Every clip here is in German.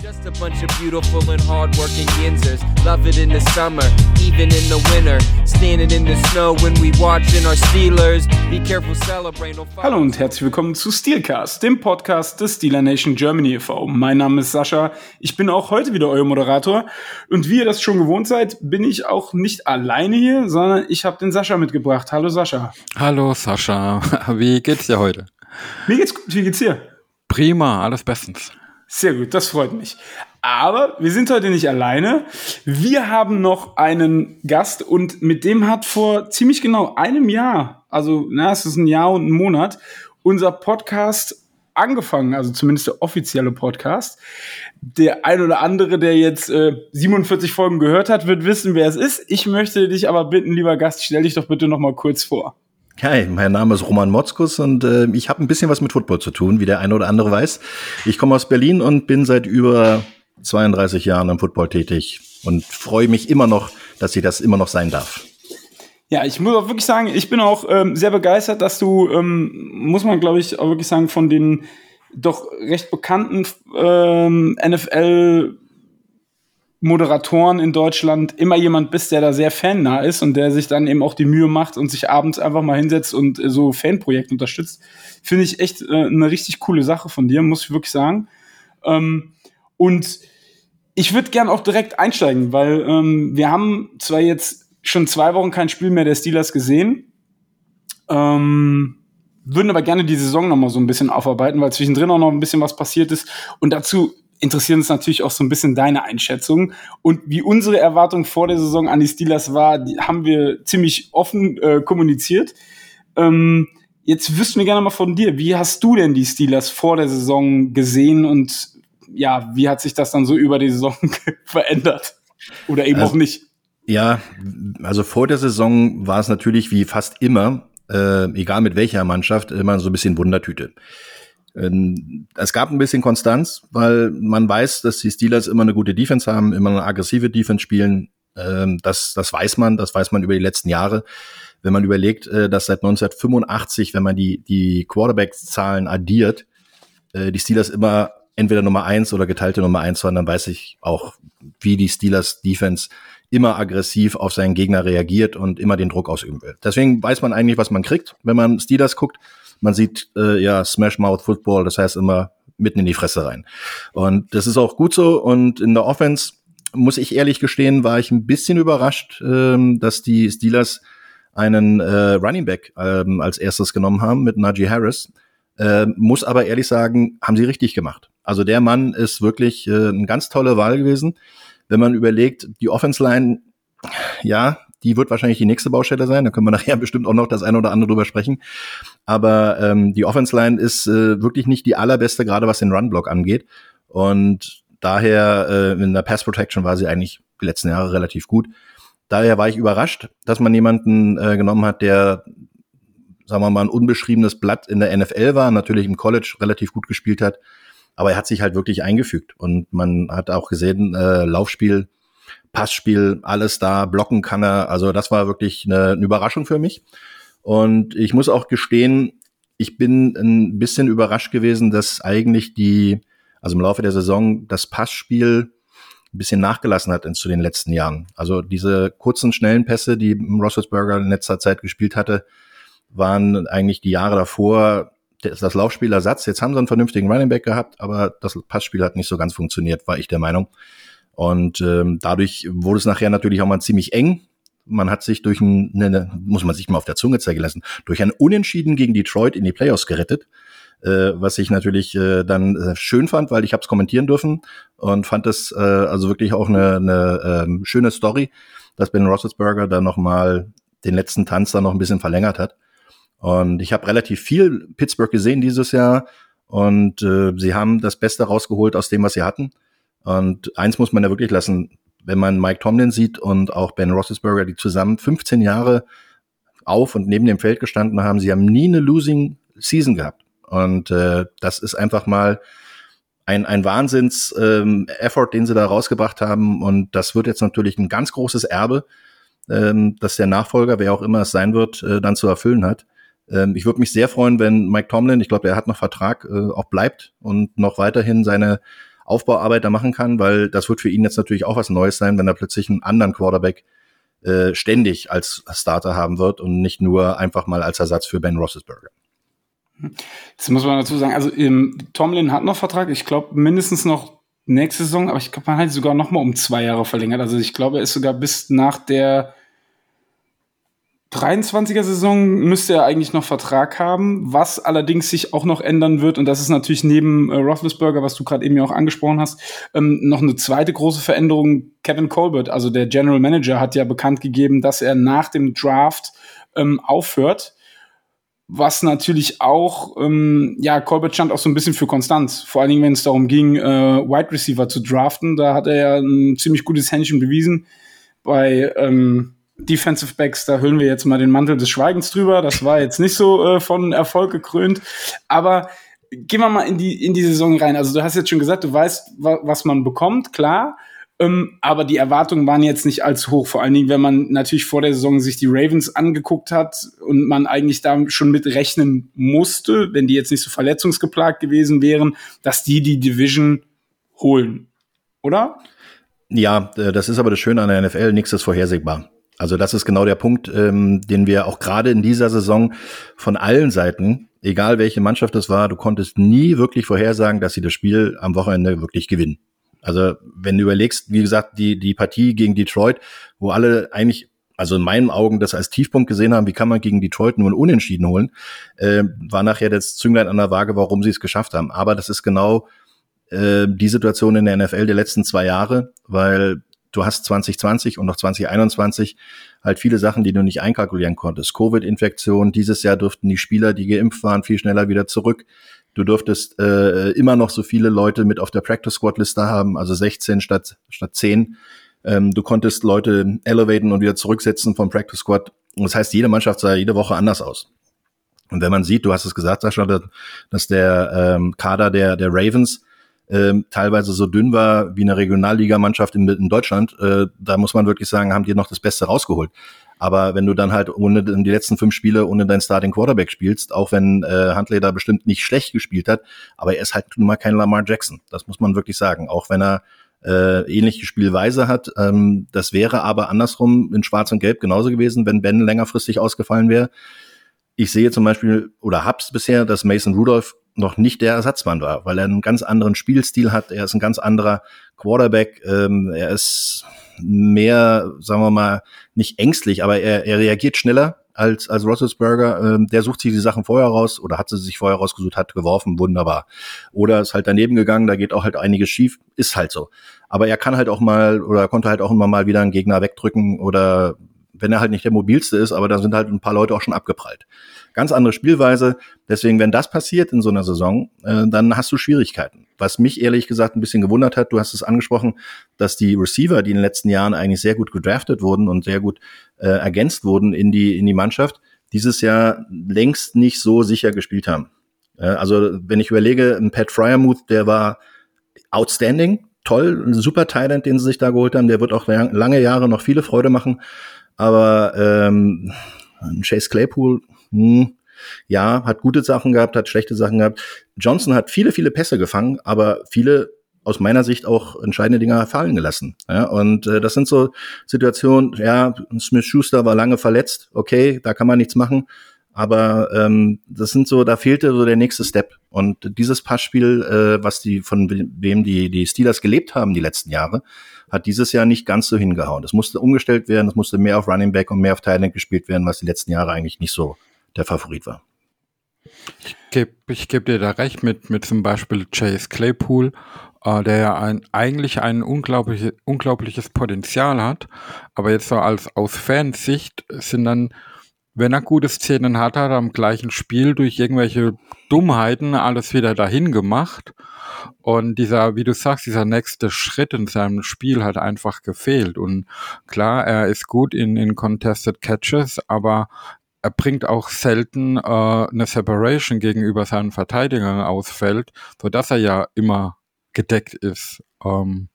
Just a bunch of beautiful and hardworking Yinzers. Love it in the summer, even in the winter. Standing in the snow when we watching our Steelers. Be careful, celebrate. No Hallo und herzlich willkommen zu Steelcast, dem Podcast des Steeler Nation Germany e.V. Mein Name ist Sascha. Ich bin auch heute wieder euer Moderator. Und wie ihr das schon gewohnt seid, bin ich auch nicht alleine hier, sondern ich habe den Sascha mitgebracht. Hallo Sascha. Hallo Sascha. Wie geht's dir heute? Mir geht's gut. Wie geht's dir? Prima, alles bestens. Sehr gut, das freut mich. Aber wir sind heute nicht alleine. Wir haben noch einen Gast und mit dem hat vor ziemlich genau einem Jahr, also na, es ist ein Jahr und ein Monat, unser Podcast angefangen, also zumindest der offizielle Podcast. Der ein oder andere, der jetzt äh, 47 Folgen gehört hat, wird wissen, wer es ist. Ich möchte dich aber bitten, lieber Gast, stell dich doch bitte noch mal kurz vor. Hi, mein Name ist Roman Motzkus und äh, ich habe ein bisschen was mit Football zu tun, wie der eine oder andere weiß. Ich komme aus Berlin und bin seit über 32 Jahren im Football tätig und freue mich immer noch, dass ich das immer noch sein darf. Ja, ich muss auch wirklich sagen, ich bin auch ähm, sehr begeistert, dass du, ähm, muss man glaube ich auch wirklich sagen, von den doch recht bekannten ähm, NFL Moderatoren in Deutschland immer jemand bist, der da sehr fannah ist und der sich dann eben auch die Mühe macht und sich abends einfach mal hinsetzt und äh, so Fanprojekte unterstützt, finde ich echt äh, eine richtig coole Sache von dir, muss ich wirklich sagen. Ähm, und ich würde gern auch direkt einsteigen, weil ähm, wir haben zwar jetzt schon zwei Wochen kein Spiel mehr der Steelers gesehen, ähm, würden aber gerne die Saison noch mal so ein bisschen aufarbeiten, weil zwischendrin auch noch ein bisschen was passiert ist. Und dazu interessieren uns natürlich auch so ein bisschen deine Einschätzung. Und wie unsere Erwartung vor der Saison an die Steelers war, die haben wir ziemlich offen äh, kommuniziert. Ähm, jetzt wüssten wir gerne mal von dir, wie hast du denn die Steelers vor der Saison gesehen und ja, wie hat sich das dann so über die Saison verändert? Oder eben also, auch nicht? Ja, also vor der Saison war es natürlich wie fast immer, äh, egal mit welcher Mannschaft, immer so ein bisschen Wundertüte. Ähm, es gab ein bisschen Konstanz, weil man weiß, dass die Steelers immer eine gute Defense haben, immer eine aggressive Defense spielen. Ähm, das, das weiß man, das weiß man über die letzten Jahre. Wenn man überlegt, äh, dass seit 1985, wenn man die, die Quarterback-Zahlen addiert, äh, die Steelers immer entweder Nummer eins oder geteilte Nummer eins waren, dann weiß ich auch, wie die Steelers Defense immer aggressiv auf seinen Gegner reagiert und immer den Druck ausüben will. Deswegen weiß man eigentlich, was man kriegt, wenn man Steelers guckt. Man sieht äh, ja Smash Mouth Football, das heißt immer mitten in die Fresse rein. Und das ist auch gut so. Und in der Offense muss ich ehrlich gestehen, war ich ein bisschen überrascht, ähm, dass die Steelers einen äh, Running Back ähm, als erstes genommen haben mit Najee Harris. Äh, muss aber ehrlich sagen, haben sie richtig gemacht. Also der Mann ist wirklich äh, eine ganz tolle Wahl gewesen. Wenn man überlegt, die Offense Line, ja, die wird wahrscheinlich die nächste Baustelle sein. Da können wir nachher bestimmt auch noch das eine oder andere drüber sprechen. Aber ähm, die Offense Line ist äh, wirklich nicht die allerbeste, gerade was den Run-Block angeht. Und daher äh, in der Pass Protection war sie eigentlich die letzten Jahre relativ gut. Daher war ich überrascht, dass man jemanden äh, genommen hat, der, sagen wir mal, ein unbeschriebenes Blatt in der NFL war, natürlich im College relativ gut gespielt hat. Aber er hat sich halt wirklich eingefügt. Und man hat auch gesehen, äh, Laufspiel Passspiel, alles da, blocken kann er. Also das war wirklich eine, eine Überraschung für mich. Und ich muss auch gestehen, ich bin ein bisschen überrascht gewesen, dass eigentlich die, also im Laufe der Saison, das Passspiel ein bisschen nachgelassen hat zu den letzten Jahren. Also diese kurzen, schnellen Pässe, die Roethlisberger in letzter Zeit gespielt hatte, waren eigentlich die Jahre davor das Laufspielersatz. Jetzt haben sie einen vernünftigen Running Back gehabt, aber das Passspiel hat nicht so ganz funktioniert, war ich der Meinung. Und ähm, dadurch wurde es nachher natürlich auch mal ziemlich eng. Man hat sich durch ein, eine, muss man sich mal auf der Zunge zeigen lassen, durch ein Unentschieden gegen Detroit in die Playoffs gerettet. Äh, was ich natürlich äh, dann äh, schön fand, weil ich habe es kommentieren dürfen und fand es äh, also wirklich auch eine, eine äh, schöne Story, dass Ben Roethlisberger dann noch mal den letzten Tanz dann noch ein bisschen verlängert hat. Und ich habe relativ viel Pittsburgh gesehen dieses Jahr und äh, sie haben das Beste rausgeholt aus dem, was sie hatten. Und eins muss man ja wirklich lassen, wenn man Mike Tomlin sieht und auch Ben Roethlisberger, die zusammen 15 Jahre auf und neben dem Feld gestanden haben, sie haben nie eine Losing Season gehabt. Und äh, das ist einfach mal ein, ein Wahnsinns-Effort, ähm, den sie da rausgebracht haben. Und das wird jetzt natürlich ein ganz großes Erbe, ähm, dass der Nachfolger, wer auch immer es sein wird, äh, dann zu erfüllen hat. Ähm, ich würde mich sehr freuen, wenn Mike Tomlin, ich glaube, er hat noch Vertrag, äh, auch bleibt und noch weiterhin seine Aufbauarbeit da machen kann, weil das wird für ihn jetzt natürlich auch was Neues sein, wenn er plötzlich einen anderen Quarterback äh, ständig als Starter haben wird und nicht nur einfach mal als Ersatz für Ben Roethlisberger. Das muss man dazu sagen. Also ähm, Tomlin hat noch Vertrag. Ich glaube mindestens noch nächste Saison, aber ich glaube, man hat sogar noch mal um zwei Jahre verlängert. Also ich glaube, er ist sogar bis nach der 23er Saison müsste er eigentlich noch Vertrag haben, was allerdings sich auch noch ändern wird. Und das ist natürlich neben äh, Roethlisberger, was du gerade eben ja auch angesprochen hast, ähm, noch eine zweite große Veränderung. Kevin Colbert, also der General Manager, hat ja bekannt gegeben, dass er nach dem Draft ähm, aufhört. Was natürlich auch, ähm, ja, Colbert stand auch so ein bisschen für Konstanz. Vor allen Dingen, wenn es darum ging, äh, Wide Receiver zu draften. Da hat er ja ein ziemlich gutes Händchen bewiesen. Bei ähm, Defensive Backs, da hüllen wir jetzt mal den Mantel des Schweigens drüber. Das war jetzt nicht so äh, von Erfolg gekrönt. Aber gehen wir mal in die, in die Saison rein. Also du hast jetzt schon gesagt, du weißt, wa was man bekommt, klar. Ähm, aber die Erwartungen waren jetzt nicht allzu hoch. Vor allen Dingen, wenn man natürlich vor der Saison sich die Ravens angeguckt hat und man eigentlich da schon mit rechnen musste, wenn die jetzt nicht so verletzungsgeplagt gewesen wären, dass die die Division holen. Oder? Ja, äh, das ist aber das Schöne an der NFL. Nichts ist vorhersehbar. Also das ist genau der Punkt, ähm, den wir auch gerade in dieser Saison von allen Seiten, egal welche Mannschaft es war, du konntest nie wirklich vorhersagen, dass sie das Spiel am Wochenende wirklich gewinnen. Also wenn du überlegst, wie gesagt, die, die Partie gegen Detroit, wo alle eigentlich, also in meinen Augen das als Tiefpunkt gesehen haben, wie kann man gegen Detroit nur ein Unentschieden holen, äh, war nachher das Zünglein an der Waage, warum sie es geschafft haben. Aber das ist genau äh, die Situation in der NFL der letzten zwei Jahre, weil du hast 2020 und noch 2021 halt viele Sachen, die du nicht einkalkulieren konntest. Covid-Infektion, dieses Jahr durften die Spieler, die geimpft waren, viel schneller wieder zurück. Du durftest äh, immer noch so viele Leute mit auf der Practice Squad Liste haben, also 16 statt statt 10. Ähm, du konntest Leute elevaten und wieder zurücksetzen vom Practice Squad. Und das heißt, jede Mannschaft sah jede Woche anders aus. Und wenn man sieht, du hast es gesagt, Sascha, dass der ähm, Kader der der Ravens ähm, teilweise so dünn war wie eine Regionalligamannschaft in, in Deutschland, äh, da muss man wirklich sagen, haben die noch das Beste rausgeholt. Aber wenn du dann halt ohne die letzten fünf Spiele ohne deinen Starting Quarterback spielst, auch wenn äh, Huntley da bestimmt nicht schlecht gespielt hat, aber er ist halt nun mal kein Lamar Jackson. Das muss man wirklich sagen. Auch wenn er äh, ähnliche Spielweise hat. Ähm, das wäre aber andersrum in Schwarz und Gelb genauso gewesen, wenn Ben längerfristig ausgefallen wäre. Ich sehe zum Beispiel oder hab's bisher, dass Mason Rudolph noch nicht der Ersatzmann war, weil er einen ganz anderen Spielstil hat. Er ist ein ganz anderer Quarterback. Ähm, er ist mehr, sagen wir mal, nicht ängstlich, aber er, er reagiert schneller als, als Roethlisberger. Ähm, der sucht sich die Sachen vorher raus oder hat sie sich vorher rausgesucht, hat geworfen, wunderbar. Oder ist halt daneben gegangen, da geht auch halt einiges schief, ist halt so. Aber er kann halt auch mal oder konnte halt auch immer mal wieder einen Gegner wegdrücken oder wenn er halt nicht der mobilste ist, aber da sind halt ein paar Leute auch schon abgeprallt. Ganz andere Spielweise. Deswegen, wenn das passiert in so einer Saison, äh, dann hast du Schwierigkeiten. Was mich ehrlich gesagt ein bisschen gewundert hat, du hast es angesprochen, dass die Receiver, die in den letzten Jahren eigentlich sehr gut gedraftet wurden und sehr gut äh, ergänzt wurden in die, in die Mannschaft, dieses Jahr längst nicht so sicher gespielt haben. Äh, also, wenn ich überlege, ein Pat Fryermuth, der war outstanding, toll, ein super Talent, den sie sich da geholt haben, der wird auch lange Jahre noch viele Freude machen. Aber ähm, Chase Claypool, hm, ja, hat gute Sachen gehabt, hat schlechte Sachen gehabt. Johnson hat viele, viele Pässe gefangen, aber viele aus meiner Sicht auch entscheidende Dinge fallen gelassen. Ja, und äh, das sind so Situationen, ja, Smith Schuster war lange verletzt, okay, da kann man nichts machen. Aber ähm, das sind so, da fehlte so der nächste Step. Und dieses Passspiel, äh, was die, von wem die, die Steelers gelebt haben die letzten Jahre, hat dieses Jahr nicht ganz so hingehauen. Es musste umgestellt werden, es musste mehr auf Running Back und mehr auf Thailand gespielt werden, was die letzten Jahre eigentlich nicht so der Favorit war. Ich gebe ich geb dir da recht mit, mit zum Beispiel Chase Claypool, äh, der ja ein, eigentlich ein unglaubliche, unglaubliches Potenzial hat, aber jetzt so als aus Fansicht sind dann wenn er gute Szenen hat, hat er am gleichen Spiel durch irgendwelche Dummheiten alles wieder dahin gemacht. Und dieser, wie du sagst, dieser nächste Schritt in seinem Spiel hat einfach gefehlt. Und klar, er ist gut in, in Contested Catches, aber er bringt auch selten äh, eine Separation gegenüber seinen Verteidigern aus Feld, sodass er ja immer gedeckt ist. Ähm,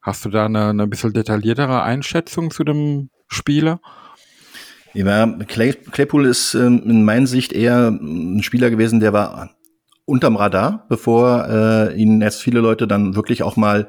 hast du da eine, eine bisschen detailliertere Einschätzung zu dem Spieler? Ja, Clay, Claypool ist ähm, in meiner Sicht eher ein Spieler gewesen, der war unterm Radar, bevor äh, ihn erst viele Leute dann wirklich auch mal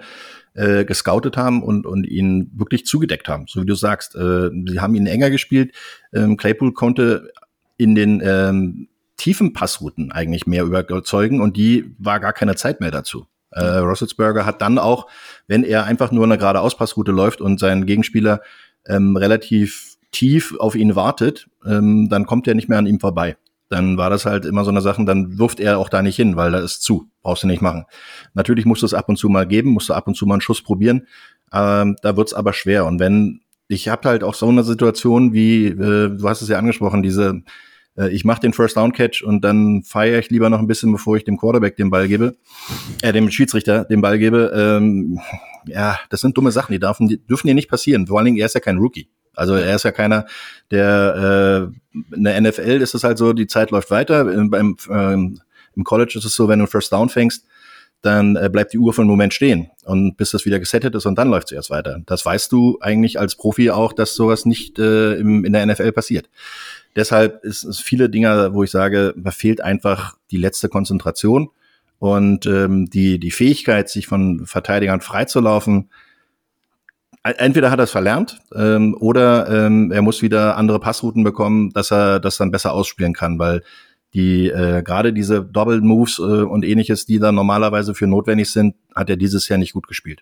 äh, gescoutet haben und, und ihn wirklich zugedeckt haben, so wie du sagst. Äh, sie haben ihn enger gespielt. Ähm, Claypool konnte in den ähm, tiefen Passrouten eigentlich mehr überzeugen und die war gar keine Zeit mehr dazu. Äh, Rosselsberger hat dann auch, wenn er einfach nur eine gerade Auspassroute läuft und sein Gegenspieler ähm, relativ tief auf ihn wartet, ähm, dann kommt er nicht mehr an ihm vorbei. Dann war das halt immer so eine Sache, dann wirft er auch da nicht hin, weil da ist zu, brauchst du nicht machen. Natürlich musst du es ab und zu mal geben, musst du ab und zu mal einen Schuss probieren, ähm, da wird's aber schwer. Und wenn, ich habe halt auch so eine Situation wie, äh, du hast es ja angesprochen, diese äh, ich mache den First Down Catch und dann feiere ich lieber noch ein bisschen, bevor ich dem Quarterback den Ball gebe, äh, dem Schiedsrichter den Ball gebe. Ähm, ja, das sind dumme Sachen, die dürfen, die dürfen dir nicht passieren. Vor allen Dingen, er ist ja kein Rookie. Also er ist ja keiner, der äh, in der NFL ist es halt so, die Zeit läuft weiter. Beim, ähm, Im College ist es so, wenn du First Down fängst, dann äh, bleibt die Uhr für einen Moment stehen und bis das wieder gesettet ist und dann läuft sie erst weiter. Das weißt du eigentlich als Profi auch, dass sowas nicht äh, im, in der NFL passiert. Deshalb ist es viele Dinge, wo ich sage, da fehlt einfach die letzte Konzentration und ähm, die, die Fähigkeit, sich von Verteidigern freizulaufen. Entweder hat er es verlernt ähm, oder ähm, er muss wieder andere Passrouten bekommen, dass er das dann besser ausspielen kann, weil die äh, gerade diese Double Moves äh, und ähnliches, die da normalerweise für notwendig sind, hat er dieses Jahr nicht gut gespielt.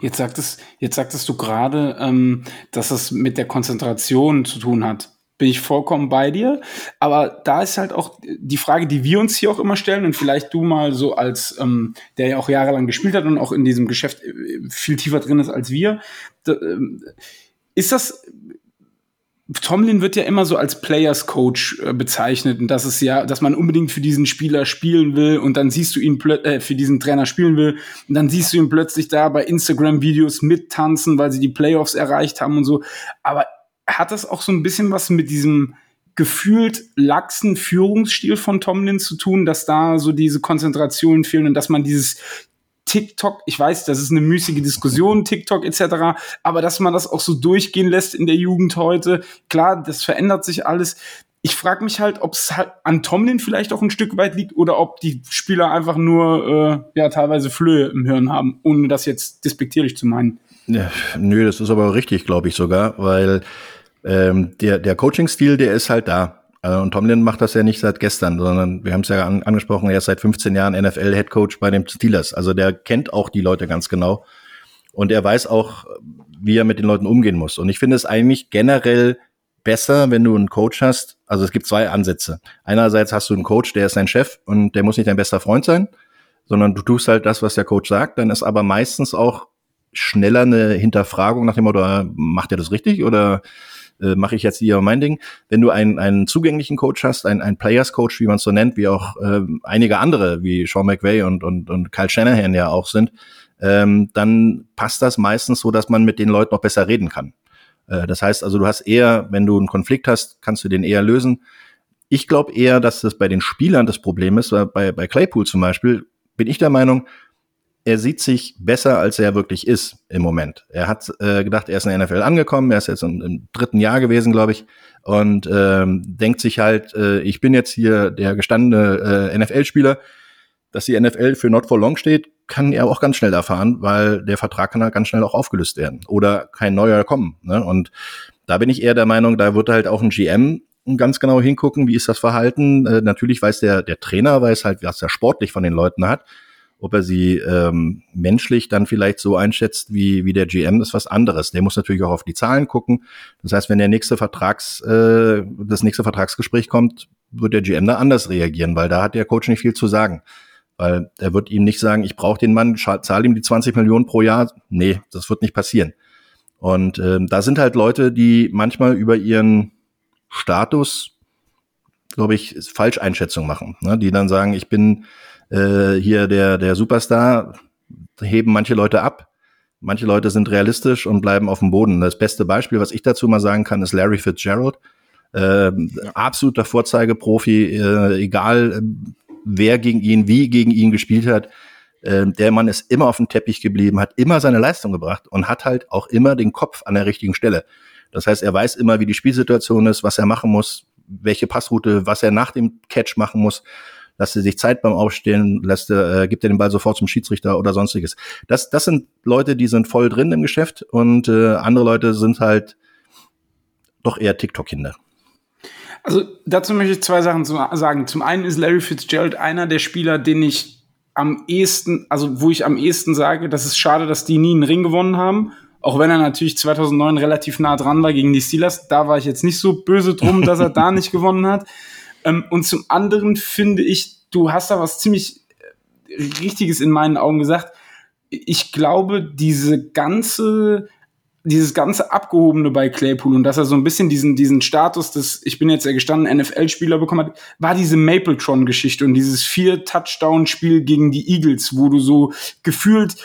Jetzt sagtest, jetzt sagtest du gerade, ähm, dass es mit der Konzentration zu tun hat. Bin ich vollkommen bei dir. Aber da ist halt auch die Frage, die wir uns hier auch immer stellen und vielleicht du mal so als, ähm, der ja auch jahrelang gespielt hat und auch in diesem Geschäft äh, viel tiefer drin ist als wir. Ähm, ist das, Tomlin wird ja immer so als Players Coach äh, bezeichnet und das ist ja, dass man unbedingt für diesen Spieler spielen will und dann siehst du ihn äh, für diesen Trainer spielen will und dann siehst du ihn plötzlich da bei Instagram Videos mittanzen, weil sie die Playoffs erreicht haben und so. Aber hat das auch so ein bisschen was mit diesem gefühlt laxen Führungsstil von Tomlin zu tun, dass da so diese Konzentrationen fehlen und dass man dieses TikTok, ich weiß, das ist eine müßige Diskussion, TikTok etc., aber dass man das auch so durchgehen lässt in der Jugend heute, klar, das verändert sich alles. Ich frage mich halt, ob es halt an Tomlin vielleicht auch ein Stück weit liegt oder ob die Spieler einfach nur äh, ja teilweise Flöhe im Hirn haben, ohne das jetzt despektierlich zu meinen. Ja, nö, das ist aber richtig, glaube ich sogar, weil ähm, der, der Coaching-Stil, der ist halt da. Äh, und Tomlin macht das ja nicht seit gestern, sondern wir haben es ja an, angesprochen, er ist seit 15 Jahren NFL-Headcoach bei den Steelers. Also der kennt auch die Leute ganz genau. Und er weiß auch, wie er mit den Leuten umgehen muss. Und ich finde es eigentlich generell besser, wenn du einen Coach hast. Also es gibt zwei Ansätze. Einerseits hast du einen Coach, der ist dein Chef und der muss nicht dein bester Freund sein, sondern du tust halt das, was der Coach sagt. Dann ist aber meistens auch schneller eine Hinterfragung nach dem Motto, äh, macht er das richtig oder äh, mache ich jetzt hier mein Ding. Wenn du einen, einen zugänglichen Coach hast, einen, einen Players Coach, wie man es so nennt, wie auch äh, einige andere, wie Sean McVay und, und, und Kyle Shanahan ja auch sind, ähm, dann passt das meistens so, dass man mit den Leuten noch besser reden kann. Äh, das heißt also, du hast eher, wenn du einen Konflikt hast, kannst du den eher lösen. Ich glaube eher, dass das bei den Spielern das Problem ist, weil bei, bei Claypool zum Beispiel bin ich der Meinung, er sieht sich besser, als er wirklich ist im Moment. Er hat äh, gedacht, er ist in der NFL angekommen, er ist jetzt im, im dritten Jahr gewesen, glaube ich, und ähm, denkt sich halt, äh, ich bin jetzt hier der gestandene äh, NFL-Spieler. Dass die NFL für Not for Long steht, kann er auch ganz schnell erfahren, weil der Vertrag kann halt ganz schnell auch aufgelöst werden oder kein neuer kommen. Ne? Und da bin ich eher der Meinung, da wird halt auch ein GM ganz genau hingucken, wie ist das Verhalten. Äh, natürlich weiß der, der Trainer, weiß halt, was er sportlich von den Leuten hat ob er sie ähm, menschlich dann vielleicht so einschätzt wie, wie der GM, ist was anderes. Der muss natürlich auch auf die Zahlen gucken. Das heißt, wenn der nächste Vertrags, äh, das nächste Vertragsgespräch kommt, wird der GM da anders reagieren, weil da hat der Coach nicht viel zu sagen. Weil er wird ihm nicht sagen, ich brauche den Mann, zahle ihm die 20 Millionen pro Jahr. Nee, das wird nicht passieren. Und ähm, da sind halt Leute, die manchmal über ihren Status, glaube ich, Falscheinschätzung machen. Ne? Die dann sagen, ich bin äh, hier der, der Superstar, heben manche Leute ab. Manche Leute sind realistisch und bleiben auf dem Boden. Das beste Beispiel, was ich dazu mal sagen kann, ist Larry Fitzgerald. Äh. Absoluter Vorzeigeprofi, äh, egal äh, wer gegen ihn, wie gegen ihn gespielt hat. Äh, der Mann ist immer auf dem Teppich geblieben, hat immer seine Leistung gebracht und hat halt auch immer den Kopf an der richtigen Stelle. Das heißt, er weiß immer, wie die Spielsituation ist, was er machen muss, welche Passroute, was er nach dem Catch machen muss. Lässt er sich Zeit beim Aufstehen, lässt er, äh, gibt er den Ball sofort zum Schiedsrichter oder sonstiges. Das, das sind Leute, die sind voll drin im Geschäft und äh, andere Leute sind halt doch eher TikTok-Kinder. Also dazu möchte ich zwei Sachen sagen. Zum einen ist Larry Fitzgerald einer der Spieler, den ich am ehesten, also wo ich am ehesten sage, das ist schade, dass die nie einen Ring gewonnen haben. Auch wenn er natürlich 2009 relativ nah dran war gegen die Steelers. Da war ich jetzt nicht so böse drum, dass er da nicht gewonnen hat. Ähm, und zum anderen finde ich, du hast da was ziemlich äh, Richtiges in meinen Augen gesagt. Ich glaube, diese ganze dieses ganze Abgehobene bei Claypool und dass er so ein bisschen diesen, diesen Status des, ich bin jetzt der gestandene NFL-Spieler bekommen hat, war diese Mapletron-Geschichte und dieses vier-Touchdown-Spiel gegen die Eagles, wo du so gefühlt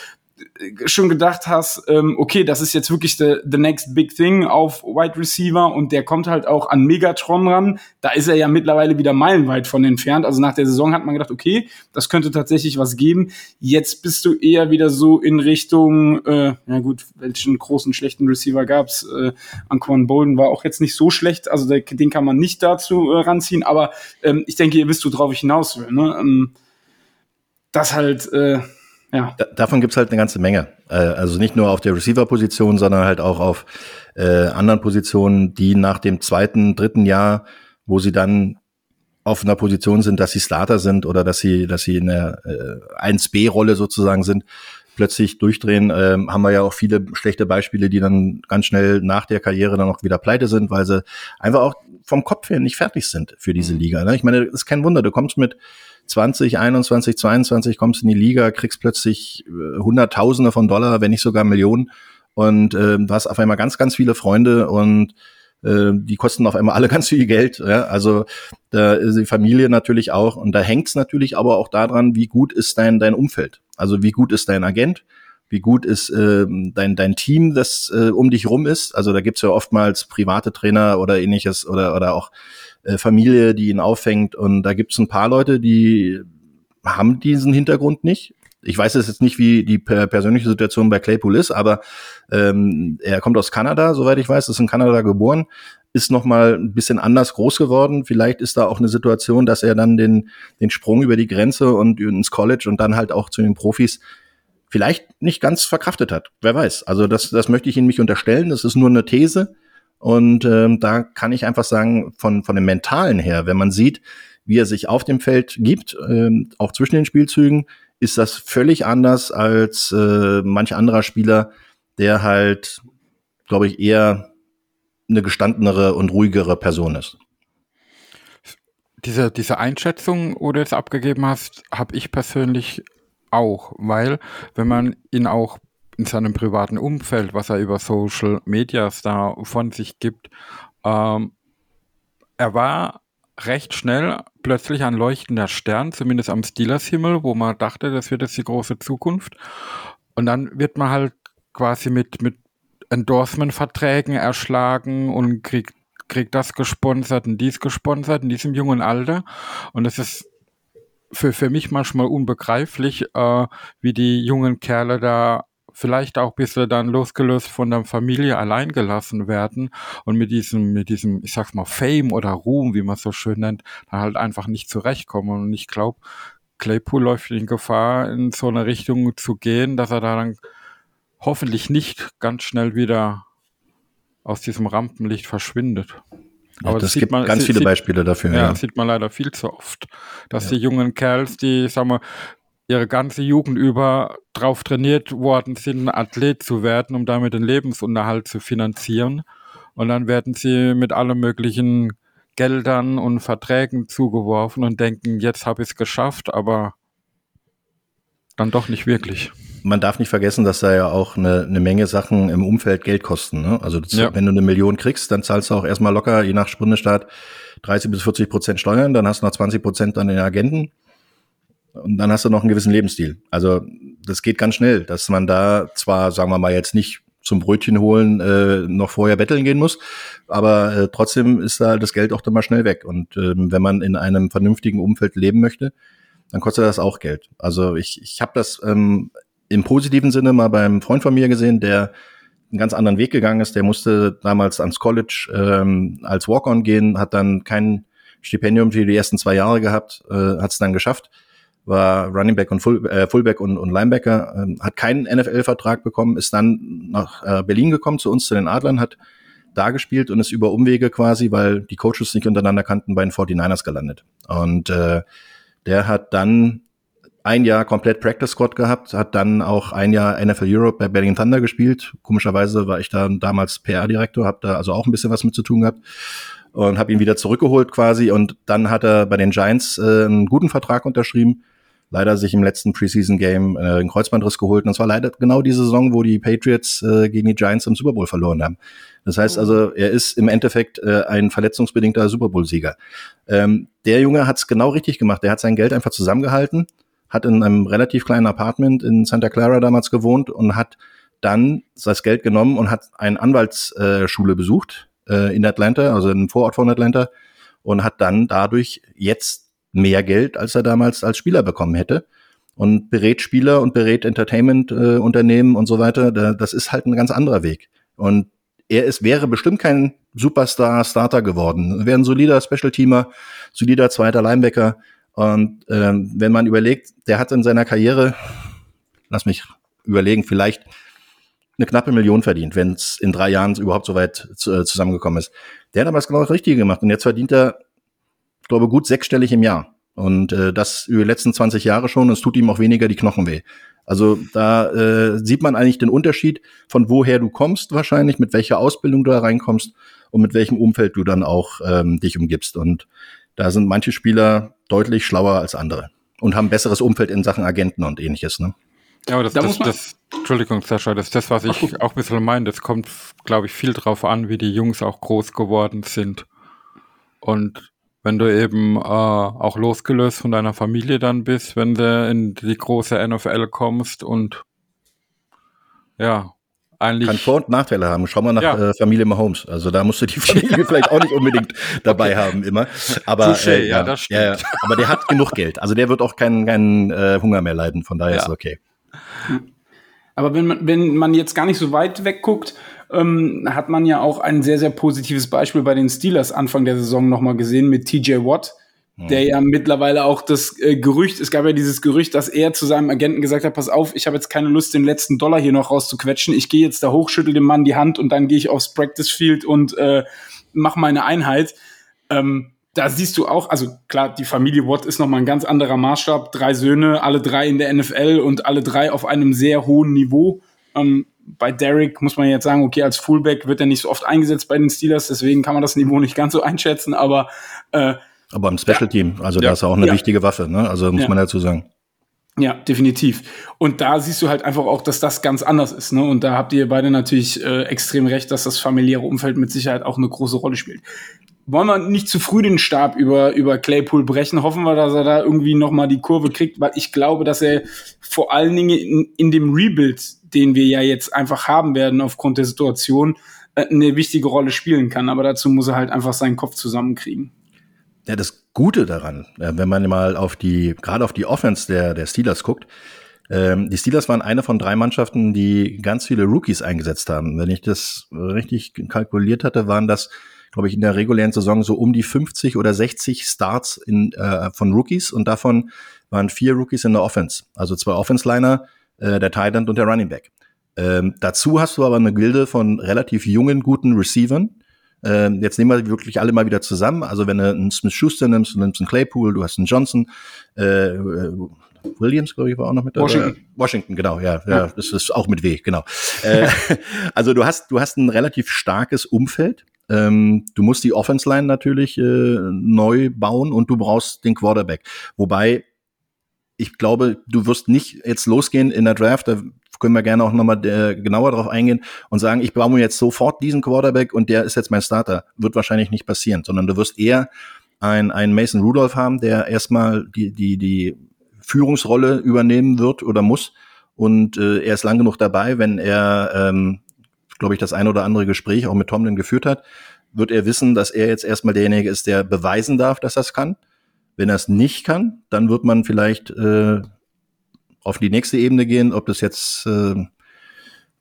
schon gedacht hast, ähm, okay, das ist jetzt wirklich the, the next big thing auf Wide Receiver und der kommt halt auch an Megatron ran. Da ist er ja mittlerweile wieder meilenweit von entfernt. Also nach der Saison hat man gedacht, okay, das könnte tatsächlich was geben. Jetzt bist du eher wieder so in Richtung, äh, ja gut, welchen großen schlechten Receiver gab's? Äh, Anquan Bolden war auch jetzt nicht so schlecht, also der, den kann man nicht dazu äh, ranziehen, aber ähm, ich denke, ihr wisst, worauf ich hinaus will. Ne? Ähm, das halt, äh, ja. Da, davon gibt's halt eine ganze Menge. Äh, also nicht nur auf der Receiver-Position, sondern halt auch auf äh, anderen Positionen, die nach dem zweiten, dritten Jahr, wo sie dann auf einer Position sind, dass sie Starter sind oder dass sie, dass sie in der äh, 1B-Rolle sozusagen sind, plötzlich durchdrehen, äh, haben wir ja auch viele schlechte Beispiele, die dann ganz schnell nach der Karriere dann auch wieder pleite sind, weil sie einfach auch vom Kopf her nicht fertig sind für diese mhm. Liga. Ne? Ich meine, das ist kein Wunder, du kommst mit 20, 21, 22 kommst in die Liga, kriegst plötzlich äh, Hunderttausende von Dollar, wenn nicht sogar Millionen und äh, du hast auf einmal ganz, ganz viele Freunde und äh, die kosten auf einmal alle ganz viel Geld. Ja? Also da ist die Familie natürlich auch und da hängt's natürlich aber auch daran, wie gut ist dein dein Umfeld. Also wie gut ist dein Agent, wie gut ist äh, dein dein Team, das äh, um dich rum ist. Also da gibt's ja oftmals private Trainer oder ähnliches oder oder auch äh, Familie, die ihn auffängt. Und da gibt es ein paar Leute, die haben diesen Hintergrund nicht. Ich weiß jetzt nicht, wie die persönliche Situation bei Claypool ist, aber ähm, er kommt aus Kanada, soweit ich weiß, ist in Kanada geboren, ist noch mal ein bisschen anders groß geworden. Vielleicht ist da auch eine Situation, dass er dann den den Sprung über die Grenze und ins College und dann halt auch zu den Profis vielleicht nicht ganz verkraftet hat. Wer weiß. Also das das möchte ich Ihnen nicht unterstellen. Das ist nur eine These. Und ähm, da kann ich einfach sagen, von, von dem Mentalen her, wenn man sieht, wie er sich auf dem Feld gibt, ähm, auch zwischen den Spielzügen, ist das völlig anders als äh, manch anderer Spieler, der halt, glaube ich, eher eine gestandenere und ruhigere Person ist. Diese, diese Einschätzung, wo du jetzt abgegeben hast, habe ich persönlich auch, weil wenn man ihn auch in seinem privaten Umfeld, was er über Social Medias da von sich gibt. Ähm, er war recht schnell plötzlich ein leuchtender Stern, zumindest am Steelers-Himmel, wo man dachte, das wird jetzt die große Zukunft. Und dann wird man halt quasi mit, mit Endorsement-Verträgen erschlagen und kriegt, kriegt das gesponsert und dies gesponsert in diesem jungen Alter. Und es ist für, für mich manchmal unbegreiflich, äh, wie die jungen Kerle da vielleicht auch bis wir dann losgelöst von der Familie allein gelassen werden und mit diesem, mit diesem, ich sag's mal, Fame oder Ruhm, wie man so schön nennt, dann halt einfach nicht zurechtkommen. Und ich glaube, Claypool läuft in Gefahr, in so eine Richtung zu gehen, dass er da dann hoffentlich nicht ganz schnell wieder aus diesem Rampenlicht verschwindet. Ja, Aber das, das gibt man, ganz viele sieht, Beispiele dafür. Ja, ja, sieht man leider viel zu oft, dass ja. die jungen Kerls, die, sagen wir, ihre ganze Jugend über drauf trainiert worden sind, Athlet zu werden, um damit den Lebensunterhalt zu finanzieren. Und dann werden sie mit allen möglichen Geldern und Verträgen zugeworfen und denken, jetzt habe ich es geschafft, aber dann doch nicht wirklich. Man darf nicht vergessen, dass da ja auch eine, eine Menge Sachen im Umfeld Geld kosten. Ne? Also das, ja. wenn du eine Million kriegst, dann zahlst du auch erstmal locker, je nach Bundesstaat, 30 bis 40 Prozent Steuern, dann hast du noch 20 Prozent an den Agenten und dann hast du noch einen gewissen Lebensstil. Also das geht ganz schnell, dass man da zwar, sagen wir mal, jetzt nicht zum Brötchen holen äh, noch vorher betteln gehen muss, aber äh, trotzdem ist da das Geld auch dann mal schnell weg. Und ähm, wenn man in einem vernünftigen Umfeld leben möchte, dann kostet das auch Geld. Also ich, ich habe das ähm, im positiven Sinne mal beim Freund von mir gesehen, der einen ganz anderen Weg gegangen ist. Der musste damals ans College ähm, als Walk-on gehen, hat dann kein Stipendium für die ersten zwei Jahre gehabt, äh, hat es dann geschafft, war Running Back und Full, äh, Fullback und, und Linebacker, äh, hat keinen NFL-Vertrag bekommen, ist dann nach äh, Berlin gekommen zu uns, zu den Adlern, hat da gespielt und ist über Umwege quasi, weil die Coaches nicht untereinander kannten, bei den 49ers gelandet. Und äh, der hat dann ein Jahr komplett Practice Squad gehabt, hat dann auch ein Jahr NFL Europe bei Berlin Thunder gespielt. Komischerweise war ich da damals PR-Direktor, habe da also auch ein bisschen was mit zu tun gehabt und habe ihn wieder zurückgeholt quasi. Und dann hat er bei den Giants äh, einen guten Vertrag unterschrieben. Leider sich im letzten Preseason-Game äh, einen Kreuzbandriss geholt. Und es war leider genau die Saison, wo die Patriots äh, gegen die Giants im Super Bowl verloren haben. Das heißt oh. also, er ist im Endeffekt äh, ein verletzungsbedingter Super Bowl-Sieger. Ähm, der Junge hat es genau richtig gemacht. Der hat sein Geld einfach zusammengehalten, hat in einem relativ kleinen Apartment in Santa Clara damals gewohnt und hat dann das Geld genommen und hat eine Anwaltsschule besucht äh, in Atlanta, also im Vorort von Atlanta, und hat dann dadurch jetzt mehr Geld, als er damals als Spieler bekommen hätte. Und berät Spieler und berät Entertainment-Unternehmen äh, und so weiter. Da, das ist halt ein ganz anderer Weg. Und er ist, wäre bestimmt kein Superstar-Starter geworden. Er wäre ein solider Special-Teamer, solider zweiter Linebacker. Und ähm, wenn man überlegt, der hat in seiner Karriere, lass mich überlegen, vielleicht eine knappe Million verdient, wenn es in drei Jahren überhaupt so weit zu, äh, zusammengekommen ist. Der hat aber das genau das Richtige gemacht und jetzt verdient er, glaube gut sechsstellig im Jahr. Und äh, das über die letzten 20 Jahre schon, und es tut ihm auch weniger die Knochen weh. Also da äh, sieht man eigentlich den Unterschied von woher du kommst wahrscheinlich, mit welcher Ausbildung du da reinkommst und mit welchem Umfeld du dann auch ähm, dich umgibst. Und da sind manche Spieler deutlich schlauer als andere und haben besseres Umfeld in Sachen Agenten und ähnliches. Ne? Ja, aber das, da das, das, Entschuldigung, Sascha, das ist das, was ich Ach, auch ein bisschen meine. Das kommt, glaube ich, viel drauf an, wie die Jungs auch groß geworden sind. Und wenn du eben äh, auch losgelöst von deiner Familie dann bist, wenn du in die große NFL kommst und ja, eigentlich. Kann Vor- und Nachteile haben. Schau mal nach ja. äh, Familie Mahomes. Also da musst du die Familie vielleicht auch nicht unbedingt dabei okay. haben immer. Aber Touché, äh, ja, ja, das stimmt. Ja, aber der hat genug Geld. Also der wird auch keinen keinen äh, Hunger mehr leiden. Von daher ja. ist es okay. Aber wenn man, wenn man jetzt gar nicht so weit wegguckt, ähm, hat man ja auch ein sehr, sehr positives Beispiel bei den Steelers Anfang der Saison nochmal gesehen mit TJ Watt, der ja mittlerweile auch das äh, Gerücht, es gab ja dieses Gerücht, dass er zu seinem Agenten gesagt hat, pass auf, ich habe jetzt keine Lust, den letzten Dollar hier noch rauszuquetschen. Ich gehe jetzt da hoch, schüttel dem Mann die Hand und dann gehe ich aufs Practice Field und äh, mache meine Einheit. Ähm, da siehst du auch, also klar, die Familie Watt ist nochmal ein ganz anderer Maßstab. Drei Söhne, alle drei in der NFL und alle drei auf einem sehr hohen Niveau. Ähm, bei Derek muss man jetzt sagen, okay, als Fullback wird er nicht so oft eingesetzt bei den Steelers, deswegen kann man das Niveau nicht ganz so einschätzen, aber äh, aber im Special Team, also ja. da ist auch eine ja. wichtige Waffe, ne? Also muss ja. man dazu sagen. Ja, definitiv. Und da siehst du halt einfach auch, dass das ganz anders ist. Ne? Und da habt ihr beide natürlich äh, extrem recht, dass das familiäre Umfeld mit Sicherheit auch eine große Rolle spielt wollen wir nicht zu früh den Stab über, über Claypool brechen. Hoffen wir, dass er da irgendwie nochmal die Kurve kriegt, weil ich glaube, dass er vor allen Dingen in, in dem Rebuild, den wir ja jetzt einfach haben werden aufgrund der Situation, äh, eine wichtige Rolle spielen kann. Aber dazu muss er halt einfach seinen Kopf zusammenkriegen. Ja, das Gute daran, äh, wenn man mal auf die, gerade auf die Offense der, der Steelers guckt, ähm, die Steelers waren eine von drei Mannschaften, die ganz viele Rookies eingesetzt haben. Wenn ich das richtig kalkuliert hatte, waren das glaube ich, in der regulären Saison so um die 50 oder 60 Starts in, äh, von Rookies und davon waren vier Rookies in der Offense. Also zwei Offense-Liner, äh, der Tight End und der Running Back. Ähm, dazu hast du aber eine Gilde von relativ jungen, guten Receivern. Ähm, jetzt nehmen wir wirklich alle mal wieder zusammen. Also wenn du einen Smith Schuster nimmst, du nimmst einen Claypool, du hast einen Johnson, äh, äh Williams, glaube ich, war auch noch mit dabei. Washington. Washington, genau, ja, ja, das ist auch mit W, genau. äh, also du hast, du hast ein relativ starkes Umfeld ähm, du musst die Offense Line natürlich äh, neu bauen und du brauchst den Quarterback. Wobei ich glaube, du wirst nicht jetzt losgehen in der Draft, da können wir gerne auch nochmal äh, genauer drauf eingehen und sagen, ich baue mir jetzt sofort diesen Quarterback und der ist jetzt mein Starter. Wird wahrscheinlich nicht passieren, sondern du wirst eher ein, ein Mason Rudolph haben, der erstmal die, die, die Führungsrolle übernehmen wird oder muss. Und äh, er ist lang genug dabei, wenn er ähm, glaube ich, das ein oder andere Gespräch auch mit Tomlin geführt hat, wird er wissen, dass er jetzt erstmal derjenige ist, der beweisen darf, dass es kann. Wenn er es nicht kann, dann wird man vielleicht äh, auf die nächste Ebene gehen, ob das jetzt äh,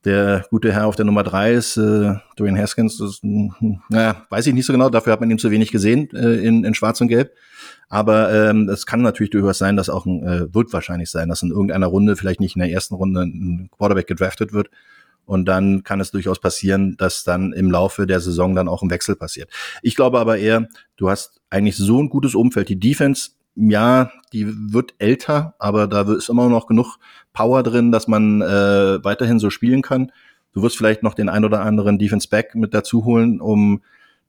Der gute Herr auf der Nummer drei ist äh, Dwayne Haskins. Das, hm, naja, weiß ich nicht so genau. Dafür hat man ihn zu wenig gesehen äh, in, in Schwarz und Gelb. Aber ähm, es kann natürlich durchaus sein, dass auch ein, äh, wird wahrscheinlich sein, dass in irgendeiner Runde, vielleicht nicht in der ersten Runde, ein Quarterback gedraftet wird. Und dann kann es durchaus passieren, dass dann im Laufe der Saison dann auch ein Wechsel passiert. Ich glaube aber eher, du hast eigentlich so ein gutes Umfeld. Die Defense, ja, die wird älter, aber da ist immer noch genug Power drin, dass man äh, weiterhin so spielen kann. Du wirst vielleicht noch den ein oder anderen Defense Back mit dazu holen, um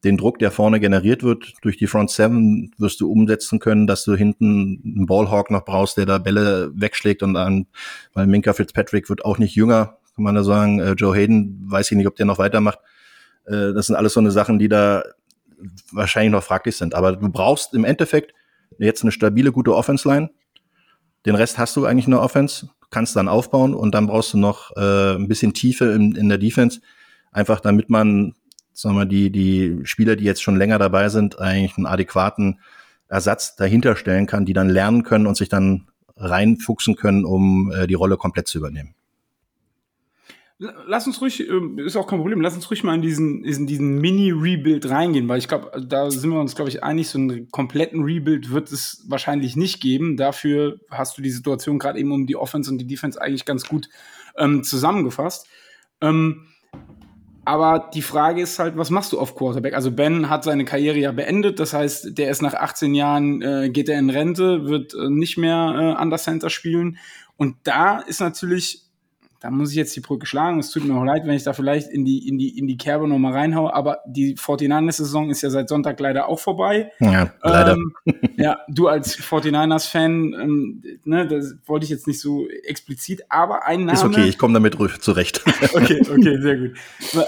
den Druck, der vorne generiert wird durch die Front Seven, wirst du umsetzen können, dass du hinten einen Ballhawk noch brauchst, der da Bälle wegschlägt und dann, weil Minka Fitzpatrick wird auch nicht jünger, kann man da sagen. Äh, Joe Hayden, weiß ich nicht, ob der noch weitermacht. Äh, das sind alles so eine Sachen, die da wahrscheinlich noch fraglich sind. Aber du brauchst im Endeffekt jetzt eine stabile, gute Offense-Line. Den Rest hast du eigentlich in der Offense, kannst dann aufbauen und dann brauchst du noch äh, ein bisschen Tiefe in, in der Defense, einfach damit man sagen wir, die, die Spieler, die jetzt schon länger dabei sind, eigentlich einen adäquaten Ersatz dahinter stellen kann, die dann lernen können und sich dann reinfuchsen können, um äh, die Rolle komplett zu übernehmen. Lass uns ruhig, äh, ist auch kein Problem, lass uns ruhig mal in diesen, in diesen Mini-Rebuild reingehen, weil ich glaube, da sind wir uns, glaube ich, einig, so einen kompletten Rebuild wird es wahrscheinlich nicht geben. Dafür hast du die Situation gerade eben um die Offense und die Defense eigentlich ganz gut ähm, zusammengefasst. Ähm, aber die Frage ist halt, was machst du auf Quarterback? Also Ben hat seine Karriere ja beendet, das heißt, der ist nach 18 Jahren, äh, geht er in Rente, wird äh, nicht mehr äh, Under Center spielen. Und da ist natürlich da muss ich jetzt die Brücke schlagen. Es tut mir auch leid, wenn ich da vielleicht in die, in die, in die Kerbe nochmal reinhaue, aber die 49ers-Saison ist ja seit Sonntag leider auch vorbei. Ja, leider. Ähm, ja, du als 49ers-Fan, ähm, ne, das wollte ich jetzt nicht so explizit, aber ein Name. Ist okay, ich komme damit zurecht. okay, okay, sehr gut.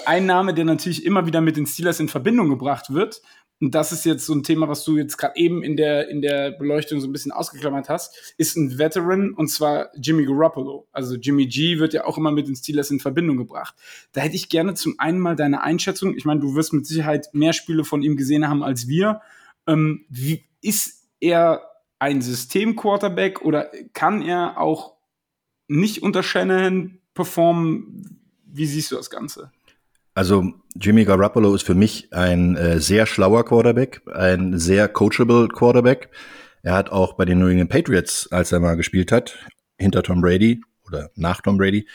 Ein Name, der natürlich immer wieder mit den Steelers in Verbindung gebracht wird, und das ist jetzt so ein Thema, was du jetzt gerade eben in der, in der Beleuchtung so ein bisschen ausgeklammert hast, ist ein Veteran und zwar Jimmy Garoppolo. Also Jimmy G wird ja auch immer mit den Steelers in Verbindung gebracht. Da hätte ich gerne zum einen mal deine Einschätzung. Ich meine, du wirst mit Sicherheit mehr Spiele von ihm gesehen haben als wir. Ähm, wie ist er ein System-Quarterback oder kann er auch nicht unter Shanahan performen? Wie siehst du das Ganze? Also Jimmy Garoppolo ist für mich ein äh, sehr schlauer Quarterback, ein sehr coachable Quarterback. Er hat auch bei den New England Patriots, als er mal gespielt hat, hinter Tom Brady oder nach Tom Brady,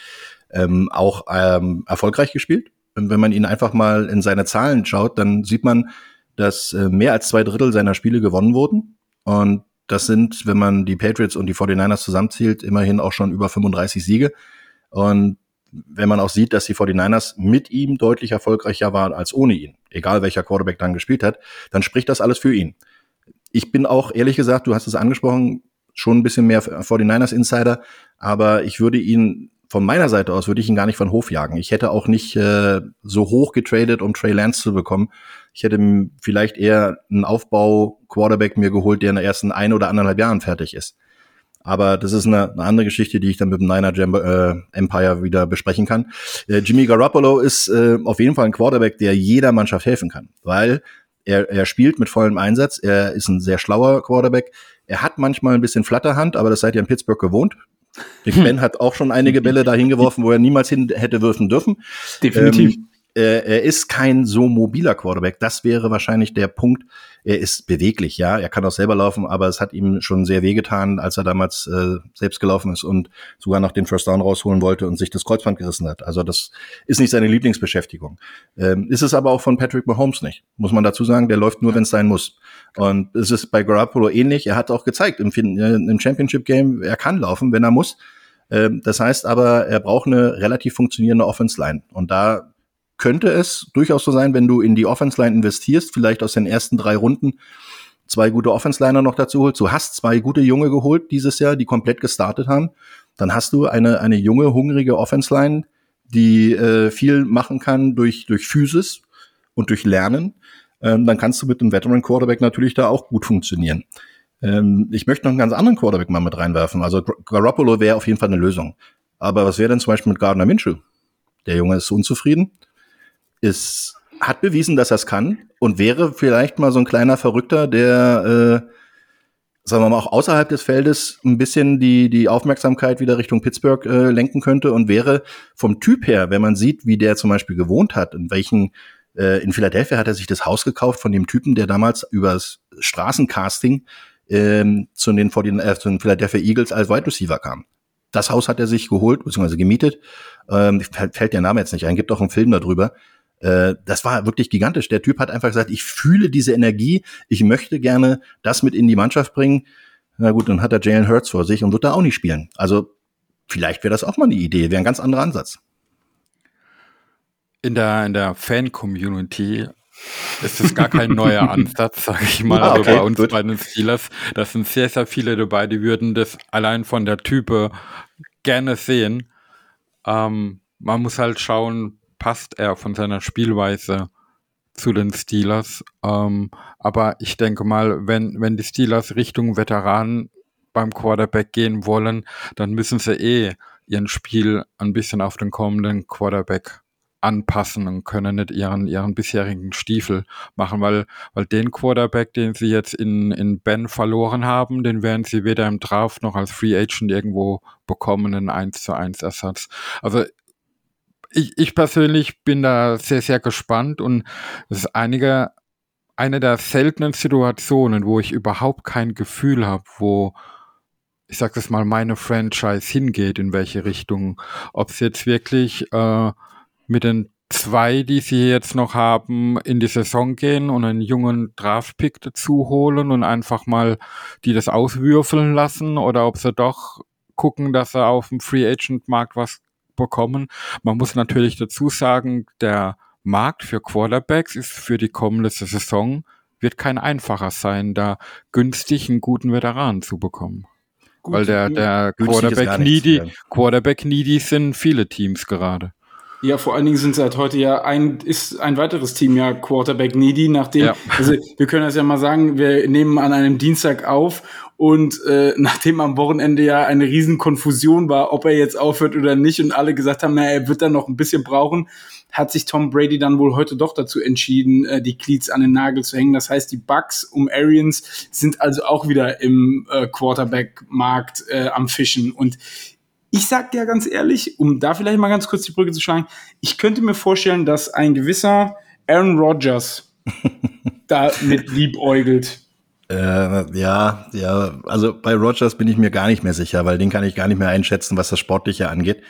ähm, auch ähm, erfolgreich gespielt. Und wenn man ihn einfach mal in seine Zahlen schaut, dann sieht man, dass äh, mehr als zwei Drittel seiner Spiele gewonnen wurden. Und das sind, wenn man die Patriots und die 49ers zusammenzählt, immerhin auch schon über 35 Siege. Und wenn man auch sieht, dass die 49ers mit ihm deutlich erfolgreicher waren als ohne ihn, egal welcher Quarterback dann gespielt hat, dann spricht das alles für ihn. Ich bin auch, ehrlich gesagt, du hast es angesprochen, schon ein bisschen mehr 49ers Insider, aber ich würde ihn von meiner Seite aus würde ich ihn gar nicht von Hof jagen. Ich hätte auch nicht äh, so hoch getradet, um Trey Lance zu bekommen. Ich hätte vielleicht eher einen Aufbau-Quarterback mir geholt, der in den ersten ein oder anderthalb Jahren fertig ist. Aber das ist eine, eine andere Geschichte, die ich dann mit dem Niner Jam äh, Empire wieder besprechen kann. Äh, Jimmy Garoppolo ist äh, auf jeden Fall ein Quarterback, der jeder Mannschaft helfen kann, weil er, er spielt mit vollem Einsatz. Er ist ein sehr schlauer Quarterback. Er hat manchmal ein bisschen Flatterhand, aber das seid ihr in Pittsburgh gewohnt. Big Ben hat auch schon einige Bälle dahin geworfen, wo er niemals hin hätte würfen dürfen. Definitiv. Ähm, äh, er ist kein so mobiler Quarterback. Das wäre wahrscheinlich der Punkt. Er ist beweglich, ja. Er kann auch selber laufen, aber es hat ihm schon sehr wehgetan, als er damals äh, selbst gelaufen ist und sogar noch den First Down rausholen wollte und sich das Kreuzband gerissen hat. Also das ist nicht seine Lieblingsbeschäftigung. Ähm, ist es aber auch von Patrick Mahomes nicht, muss man dazu sagen. Der läuft nur, wenn es sein muss. Und es ist bei Garoppolo ähnlich. Er hat auch gezeigt im, im Championship Game, er kann laufen, wenn er muss. Ähm, das heißt aber, er braucht eine relativ funktionierende Offense Line. Und da könnte es durchaus so sein, wenn du in die Offense Line investierst, vielleicht aus den ersten drei Runden zwei gute Offense Liner noch dazu holst. Du hast zwei gute Junge geholt dieses Jahr, die komplett gestartet haben. Dann hast du eine, eine junge, hungrige Offense Line, die äh, viel machen kann durch, durch Physis und durch Lernen. Ähm, dann kannst du mit einem Veteran Quarterback natürlich da auch gut funktionieren. Ähm, ich möchte noch einen ganz anderen Quarterback mal mit reinwerfen. Also Garoppolo wäre auf jeden Fall eine Lösung. Aber was wäre denn zum Beispiel mit Gardner Minshew? Der Junge ist unzufrieden ist, hat bewiesen, dass er es kann und wäre vielleicht mal so ein kleiner Verrückter, der äh, sagen wir mal, auch außerhalb des Feldes ein bisschen die, die Aufmerksamkeit wieder Richtung Pittsburgh äh, lenken könnte und wäre vom Typ her, wenn man sieht, wie der zum Beispiel gewohnt hat, in welchen, äh, in Philadelphia hat er sich das Haus gekauft von dem Typen, der damals übers Straßencasting ähm, zu, den, äh, zu den Philadelphia Eagles als Wide Receiver kam. Das Haus hat er sich geholt, beziehungsweise gemietet. Ähm, fällt der Name jetzt nicht ein, gibt auch einen Film darüber. Äh, das war wirklich gigantisch. Der Typ hat einfach gesagt, ich fühle diese Energie, ich möchte gerne das mit in die Mannschaft bringen. Na gut, dann hat er Jalen Hurts vor sich und wird da auch nicht spielen. Also vielleicht wäre das auch mal eine Idee, wäre ein ganz anderer Ansatz. In der, in der Fan-Community ist es gar kein neuer Ansatz, sage ich mal. Ah, okay, also bei uns gut. bei den Steelers, da sind sehr, sehr viele dabei, die würden das allein von der Type gerne sehen. Ähm, man muss halt schauen, passt er von seiner Spielweise zu den Steelers. Ähm, aber ich denke mal, wenn, wenn die Steelers Richtung Veteranen beim Quarterback gehen wollen, dann müssen sie eh ihren Spiel ein bisschen auf den kommenden Quarterback anpassen und können nicht ihren, ihren bisherigen Stiefel machen, weil, weil den Quarterback, den sie jetzt in, in Ben verloren haben, den werden sie weder im Draft noch als Free Agent irgendwo bekommen, einen 1 zu 1 Ersatz. Also ich, ich persönlich bin da sehr, sehr gespannt und es ist einige, eine der seltenen Situationen, wo ich überhaupt kein Gefühl habe, wo ich sag das mal, meine Franchise hingeht, in welche Richtung. Ob es jetzt wirklich äh, mit den zwei, die sie jetzt noch haben, in die Saison gehen und einen jungen Draftpick dazu holen und einfach mal die das auswürfeln lassen oder ob sie doch gucken, dass sie auf dem Free Agent Markt was bekommen. Man muss natürlich dazu sagen, der Markt für Quarterbacks ist für die kommende Saison wird kein einfacher sein, da günstig einen guten Veteran zu bekommen. Gut, Weil der, der Quarterback Needy, Quarterback Needy sind viele Teams gerade. Ja, vor allen Dingen sind seit heute ja ein, ist ein weiteres Team ja Quarterback needy, nachdem, ja. also wir können das ja mal sagen, wir nehmen an einem Dienstag auf und äh, nachdem am Wochenende ja eine riesen Konfusion war, ob er jetzt aufhört oder nicht und alle gesagt haben, na, er wird dann noch ein bisschen brauchen, hat sich Tom Brady dann wohl heute doch dazu entschieden, äh, die Cleats an den Nagel zu hängen. Das heißt, die Bucks um Arians sind also auch wieder im äh, Quarterback-Markt äh, am Fischen und ich sag dir ganz ehrlich, um da vielleicht mal ganz kurz die Brücke zu schlagen, ich könnte mir vorstellen, dass ein gewisser Aaron Rodgers da mit liebäugelt. Äh, ja, ja, also bei Rodgers bin ich mir gar nicht mehr sicher, weil den kann ich gar nicht mehr einschätzen, was das Sportliche angeht.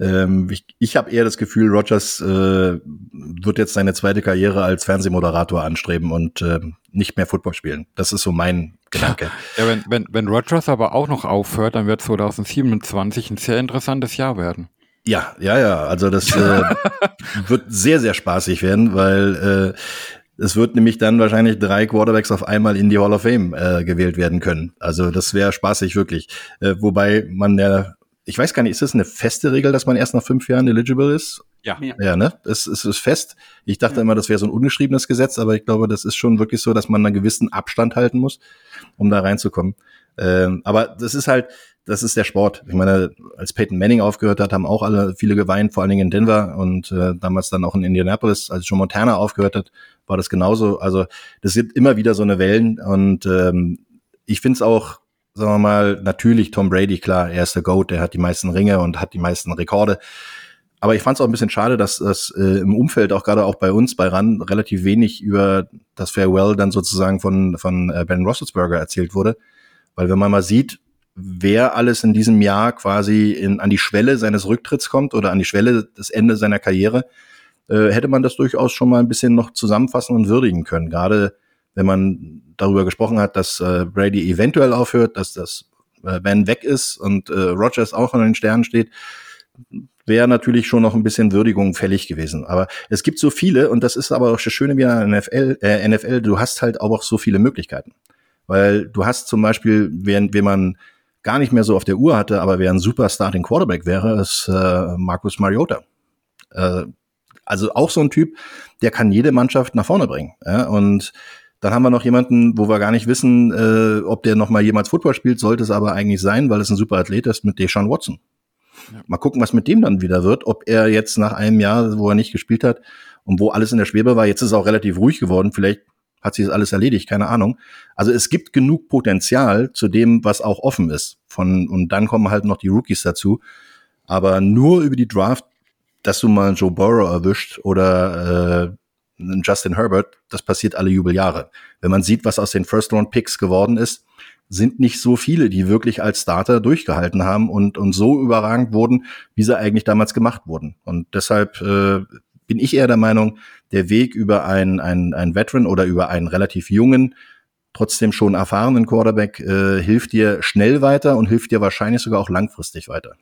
Ähm, ich ich habe eher das Gefühl, Rogers äh, wird jetzt seine zweite Karriere als Fernsehmoderator anstreben und äh, nicht mehr Football spielen. Das ist so mein Gedanke. Ja, wenn, wenn, wenn Rogers aber auch noch aufhört, dann wird 2027 ein sehr interessantes Jahr werden. Ja, ja, ja. Also das äh, wird sehr, sehr spaßig werden, weil äh, es wird nämlich dann wahrscheinlich drei Quarterbacks auf einmal in die Hall of Fame äh, gewählt werden können. Also das wäre spaßig wirklich. Äh, wobei man ja ich weiß gar nicht, ist das eine feste Regel, dass man erst nach fünf Jahren eligible ist? Ja. Ja, ne? Es, es ist fest. Ich dachte ja. immer, das wäre so ein ungeschriebenes Gesetz, aber ich glaube, das ist schon wirklich so, dass man einen gewissen Abstand halten muss, um da reinzukommen. Ähm, aber das ist halt, das ist der Sport. Ich meine, als Peyton Manning aufgehört hat, haben auch alle viele geweint, vor allen Dingen in Denver und äh, damals dann auch in Indianapolis, als Joe Montana aufgehört hat, war das genauso. Also das sind immer wieder so eine Wellen und ähm, ich finde es auch sagen wir mal, natürlich Tom Brady, klar, er ist der GOAT, der hat die meisten Ringe und hat die meisten Rekorde. Aber ich fand es auch ein bisschen schade, dass das äh, im Umfeld, auch gerade auch bei uns, bei RAN, relativ wenig über das Farewell dann sozusagen von, von äh, Ben Roethlisberger erzählt wurde. Weil wenn man mal sieht, wer alles in diesem Jahr quasi in, an die Schwelle seines Rücktritts kommt oder an die Schwelle des Ende seiner Karriere, äh, hätte man das durchaus schon mal ein bisschen noch zusammenfassen und würdigen können. Gerade wenn man darüber gesprochen hat, dass äh, Brady eventuell aufhört, dass das äh, Ben weg ist und äh, Rogers auch an den Sternen steht, wäre natürlich schon noch ein bisschen Würdigung fällig gewesen. Aber es gibt so viele, und das ist aber auch das Schöne wie an NFL, äh, NFL, du hast halt auch so viele Möglichkeiten. Weil du hast zum Beispiel, während wenn man gar nicht mehr so auf der Uhr hatte, aber wer ein super Starting Quarterback wäre, ist äh, Marcus Mariota. Äh, also auch so ein Typ, der kann jede Mannschaft nach vorne bringen. Ja? Und dann haben wir noch jemanden, wo wir gar nicht wissen, äh, ob der noch mal jemals Football spielt, sollte es aber eigentlich sein, weil es ein super Athlet ist mit Deshaun Watson. Ja. Mal gucken, was mit dem dann wieder wird, ob er jetzt nach einem Jahr, wo er nicht gespielt hat und wo alles in der Schwebe war, jetzt ist es auch relativ ruhig geworden, vielleicht hat sich das alles erledigt, keine Ahnung. Also es gibt genug Potenzial zu dem, was auch offen ist. Von, und dann kommen halt noch die Rookies dazu. Aber nur über die Draft, dass du mal Joe Burrow erwischt oder äh, Justin Herbert, das passiert alle Jubeljahre. Wenn man sieht, was aus den First-Round-Picks geworden ist, sind nicht so viele, die wirklich als Starter durchgehalten haben und, und so überragend wurden, wie sie eigentlich damals gemacht wurden. Und deshalb äh, bin ich eher der Meinung, der Weg über einen, einen, einen Veteran oder über einen relativ jungen, trotzdem schon erfahrenen Quarterback äh, hilft dir schnell weiter und hilft dir wahrscheinlich sogar auch langfristig weiter.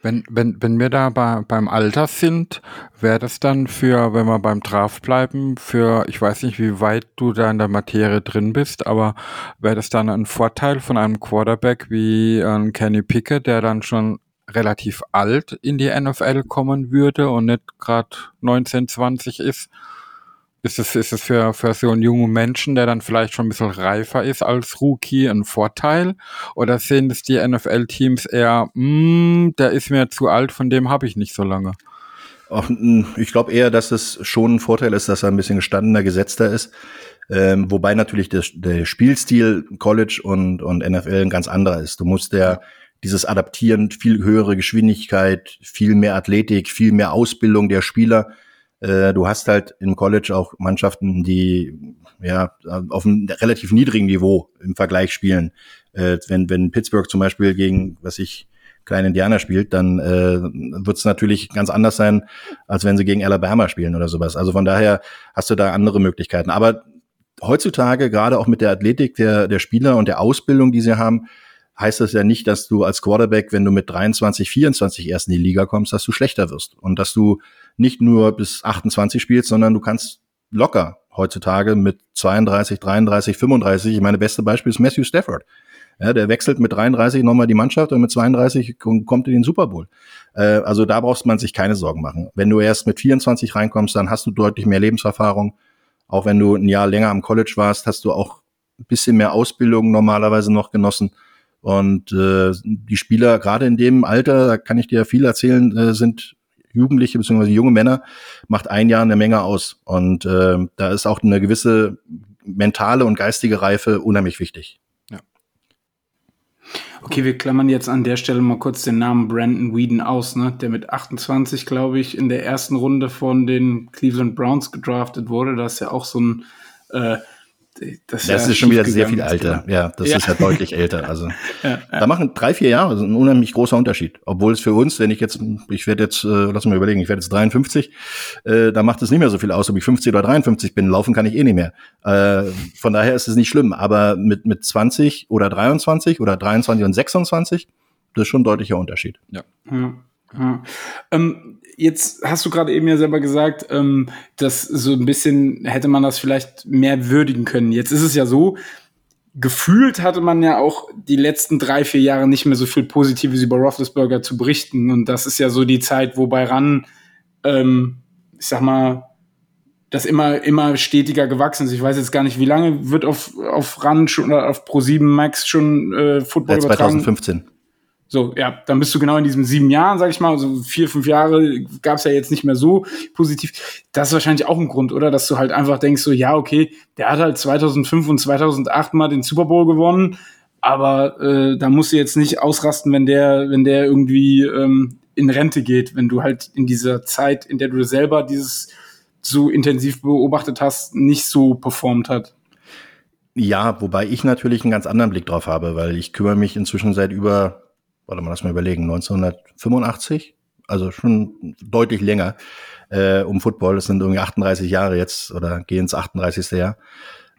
Wenn, wenn, wenn wir da bei, beim Alter sind, wäre das dann für, wenn wir beim Draft bleiben, für, ich weiß nicht, wie weit du da in der Materie drin bist, aber wäre das dann ein Vorteil von einem Quarterback wie ein Kenny Pickett, der dann schon relativ alt in die NFL kommen würde und nicht gerade 19, 20 ist? Ist es, ist es für, für so einen jungen Menschen, der dann vielleicht schon ein bisschen reifer ist als Rookie, ein Vorteil? Oder sehen es die NFL-Teams eher, mm, der ist mir zu alt, von dem habe ich nicht so lange? Ich glaube eher, dass es schon ein Vorteil ist, dass er ein bisschen gestandener, gesetzter ist. Ähm, wobei natürlich der, der Spielstil College und, und NFL ein ganz anderer ist. Du musst ja dieses Adaptieren, viel höhere Geschwindigkeit, viel mehr Athletik, viel mehr Ausbildung der Spieler äh, du hast halt im College auch Mannschaften, die ja auf einem relativ niedrigen Niveau im Vergleich spielen. Äh, wenn, wenn Pittsburgh zum Beispiel gegen, was ich, kleine Indianer spielt, dann äh, wird es natürlich ganz anders sein, als wenn sie gegen Alabama spielen oder sowas. Also von daher hast du da andere Möglichkeiten. Aber heutzutage, gerade auch mit der Athletik der, der Spieler und der Ausbildung, die sie haben, heißt das ja nicht, dass du als Quarterback, wenn du mit 23, 24 erst in die Liga kommst, dass du schlechter wirst und dass du nicht nur bis 28 spielst, sondern du kannst locker heutzutage mit 32, 33, 35. Ich meine, beste Beispiel ist Matthew Stafford. Ja, der wechselt mit 33 nochmal die Mannschaft und mit 32 kommt in den Super Bowl. Äh, also da brauchst man sich keine Sorgen machen. Wenn du erst mit 24 reinkommst, dann hast du deutlich mehr Lebenserfahrung. Auch wenn du ein Jahr länger am College warst, hast du auch ein bisschen mehr Ausbildung normalerweise noch genossen. Und äh, die Spieler, gerade in dem Alter, da kann ich dir viel erzählen, äh, sind Jugendliche bzw. junge Männer, macht ein Jahr eine Menge aus. Und äh, da ist auch eine gewisse mentale und geistige Reife unheimlich wichtig. Ja. Okay, wir klammern jetzt an der Stelle mal kurz den Namen Brandon Whedon aus, ne? der mit 28, glaube ich, in der ersten Runde von den Cleveland Browns gedraftet wurde. Das ist ja auch so ein äh, das, das ist schon wieder sehr viel älter. Ja, das ja. ist ja deutlich älter. Also ja, ja. da machen drei, vier Jahre ein unheimlich großer Unterschied. Obwohl es für uns, wenn ich jetzt, ich werde jetzt, äh, lass mal überlegen, ich werde jetzt 53, äh, da macht es nicht mehr so viel aus, ob ich 50 oder 53 bin. Laufen kann ich eh nicht mehr. Äh, von daher ist es nicht schlimm. Aber mit mit 20 oder 23 oder 23 und 26, das ist schon ein deutlicher Unterschied. Ja. ja. ja. Ähm, jetzt hast du gerade eben ja selber gesagt, ähm, dass so ein bisschen hätte man das vielleicht mehr würdigen können. Jetzt ist es ja so, gefühlt hatte man ja auch die letzten drei, vier Jahre nicht mehr so viel Positives über Roethlisberger zu berichten. Und das ist ja so die Zeit, wo bei Ran, ähm, ich sag mal, das immer, immer stetiger gewachsen ist. Ich weiß jetzt gar nicht, wie lange wird auf, auf RAN schon oder auf Pro7 Max schon äh, Football ja, 2015. Übertragen? So, ja, dann bist du genau in diesen sieben Jahren, sag ich mal, also vier, fünf Jahre gab es ja jetzt nicht mehr so positiv. Das ist wahrscheinlich auch ein Grund, oder? Dass du halt einfach denkst, so, ja, okay, der hat halt 2005 und 2008 mal den Super Bowl gewonnen, aber äh, da musst du jetzt nicht ausrasten, wenn der, wenn der irgendwie ähm, in Rente geht, wenn du halt in dieser Zeit, in der du selber dieses so intensiv beobachtet hast, nicht so performt hat. Ja, wobei ich natürlich einen ganz anderen Blick drauf habe, weil ich kümmere mich inzwischen seit über warte mal, lass mal überlegen, 1985, also schon deutlich länger, äh, um Football. Das sind irgendwie 38 Jahre jetzt oder gehen ins 38. Jahr.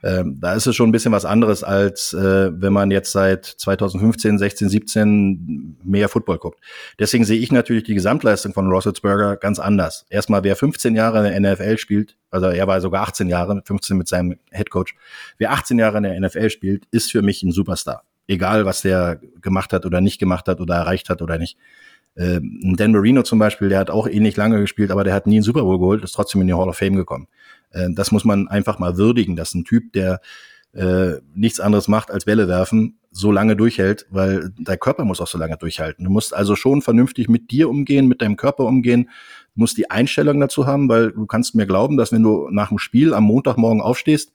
Ähm, da ist es schon ein bisschen was anderes, als äh, wenn man jetzt seit 2015, 16, 17 mehr Football guckt. Deswegen sehe ich natürlich die Gesamtleistung von Roethlisberger ganz anders. Erstmal, wer 15 Jahre in der NFL spielt, also er war sogar 18 Jahre, 15 mit seinem Headcoach, wer 18 Jahre in der NFL spielt, ist für mich ein Superstar egal was der gemacht hat oder nicht gemacht hat oder erreicht hat oder nicht. Ähm, Dan Marino zum Beispiel, der hat auch ähnlich lange gespielt, aber der hat nie einen Super Bowl geholt, ist trotzdem in die Hall of Fame gekommen. Äh, das muss man einfach mal würdigen, dass ein Typ, der äh, nichts anderes macht als Bälle werfen, so lange durchhält, weil dein Körper muss auch so lange durchhalten. Du musst also schon vernünftig mit dir umgehen, mit deinem Körper umgehen, musst die Einstellung dazu haben, weil du kannst mir glauben, dass wenn du nach dem Spiel am Montagmorgen aufstehst,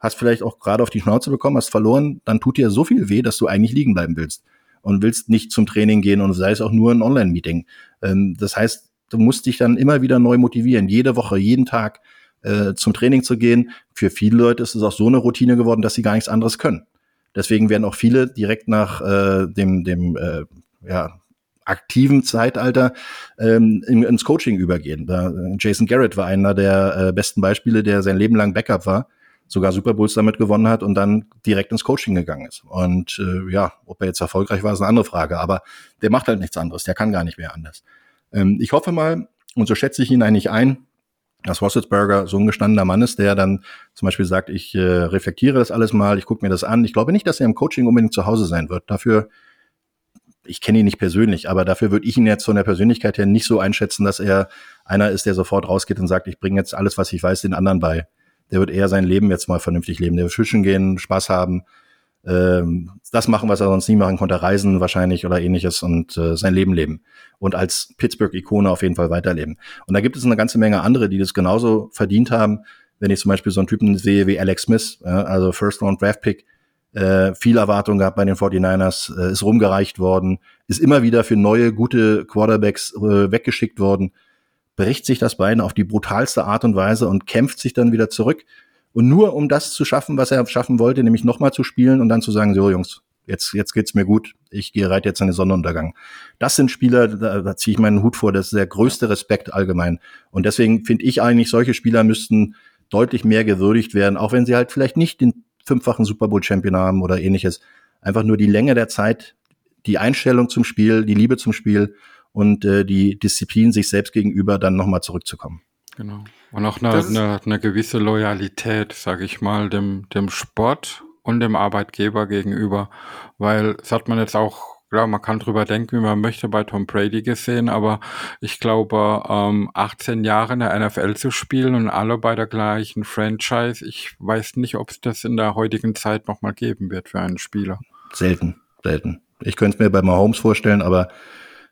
hast vielleicht auch gerade auf die Schnauze bekommen, hast verloren, dann tut dir so viel weh, dass du eigentlich liegen bleiben willst und willst nicht zum Training gehen und sei es auch nur ein Online-Meeting. Ähm, das heißt, du musst dich dann immer wieder neu motivieren, jede Woche, jeden Tag äh, zum Training zu gehen. Für viele Leute ist es auch so eine Routine geworden, dass sie gar nichts anderes können. Deswegen werden auch viele direkt nach äh, dem, dem äh, ja, aktiven Zeitalter ähm, ins Coaching übergehen. Da, Jason Garrett war einer der äh, besten Beispiele, der sein Leben lang Backup war, sogar Super Bowls damit gewonnen hat und dann direkt ins Coaching gegangen ist. Und äh, ja, ob er jetzt erfolgreich war, ist eine andere Frage. Aber der macht halt nichts anderes, der kann gar nicht mehr anders. Ähm, ich hoffe mal, und so schätze ich ihn eigentlich ein, dass Rosselsberger so ein gestandener Mann ist, der dann zum Beispiel sagt, ich äh, reflektiere das alles mal, ich gucke mir das an. Ich glaube nicht, dass er im Coaching unbedingt zu Hause sein wird. Dafür, ich kenne ihn nicht persönlich, aber dafür würde ich ihn jetzt von der Persönlichkeit her nicht so einschätzen, dass er einer ist, der sofort rausgeht und sagt, ich bringe jetzt alles, was ich weiß, den anderen bei. Der wird eher sein Leben jetzt mal vernünftig leben. Der wird fischen gehen, Spaß haben, ähm, das machen, was er sonst nie machen konnte, reisen wahrscheinlich oder ähnliches und äh, sein Leben leben und als Pittsburgh-Ikone auf jeden Fall weiterleben. Und da gibt es eine ganze Menge andere, die das genauso verdient haben. Wenn ich zum Beispiel so einen Typen sehe wie Alex Smith, ja, also First Round Draft Pick, äh, viel Erwartung gehabt bei den 49ers, äh, ist rumgereicht worden, ist immer wieder für neue, gute Quarterbacks äh, weggeschickt worden, bricht sich das Bein auf die brutalste Art und Weise und kämpft sich dann wieder zurück und nur um das zu schaffen, was er schaffen wollte, nämlich nochmal zu spielen und dann zu sagen, so Jungs, jetzt, jetzt geht's mir gut, ich gehe reit jetzt in den Sonnenuntergang. Das sind Spieler, da, da ziehe ich meinen Hut vor, das ist der größte Respekt allgemein. Und deswegen finde ich eigentlich, solche Spieler müssten deutlich mehr gewürdigt werden, auch wenn sie halt vielleicht nicht den fünffachen Super Bowl Champion haben oder ähnliches. Einfach nur die Länge der Zeit, die Einstellung zum Spiel, die Liebe zum Spiel und äh, die Disziplin sich selbst gegenüber dann nochmal zurückzukommen. Genau. Und auch eine, eine, eine gewisse Loyalität, sage ich mal, dem, dem Sport und dem Arbeitgeber gegenüber. Weil, das hat man jetzt auch, klar, man kann drüber denken, wie man möchte, bei Tom Brady gesehen, aber ich glaube, ähm, 18 Jahre in der NFL zu spielen und alle bei der gleichen Franchise, ich weiß nicht, ob es das in der heutigen Zeit nochmal geben wird für einen Spieler. Selten, selten. Ich könnte es mir bei Mahomes vorstellen, aber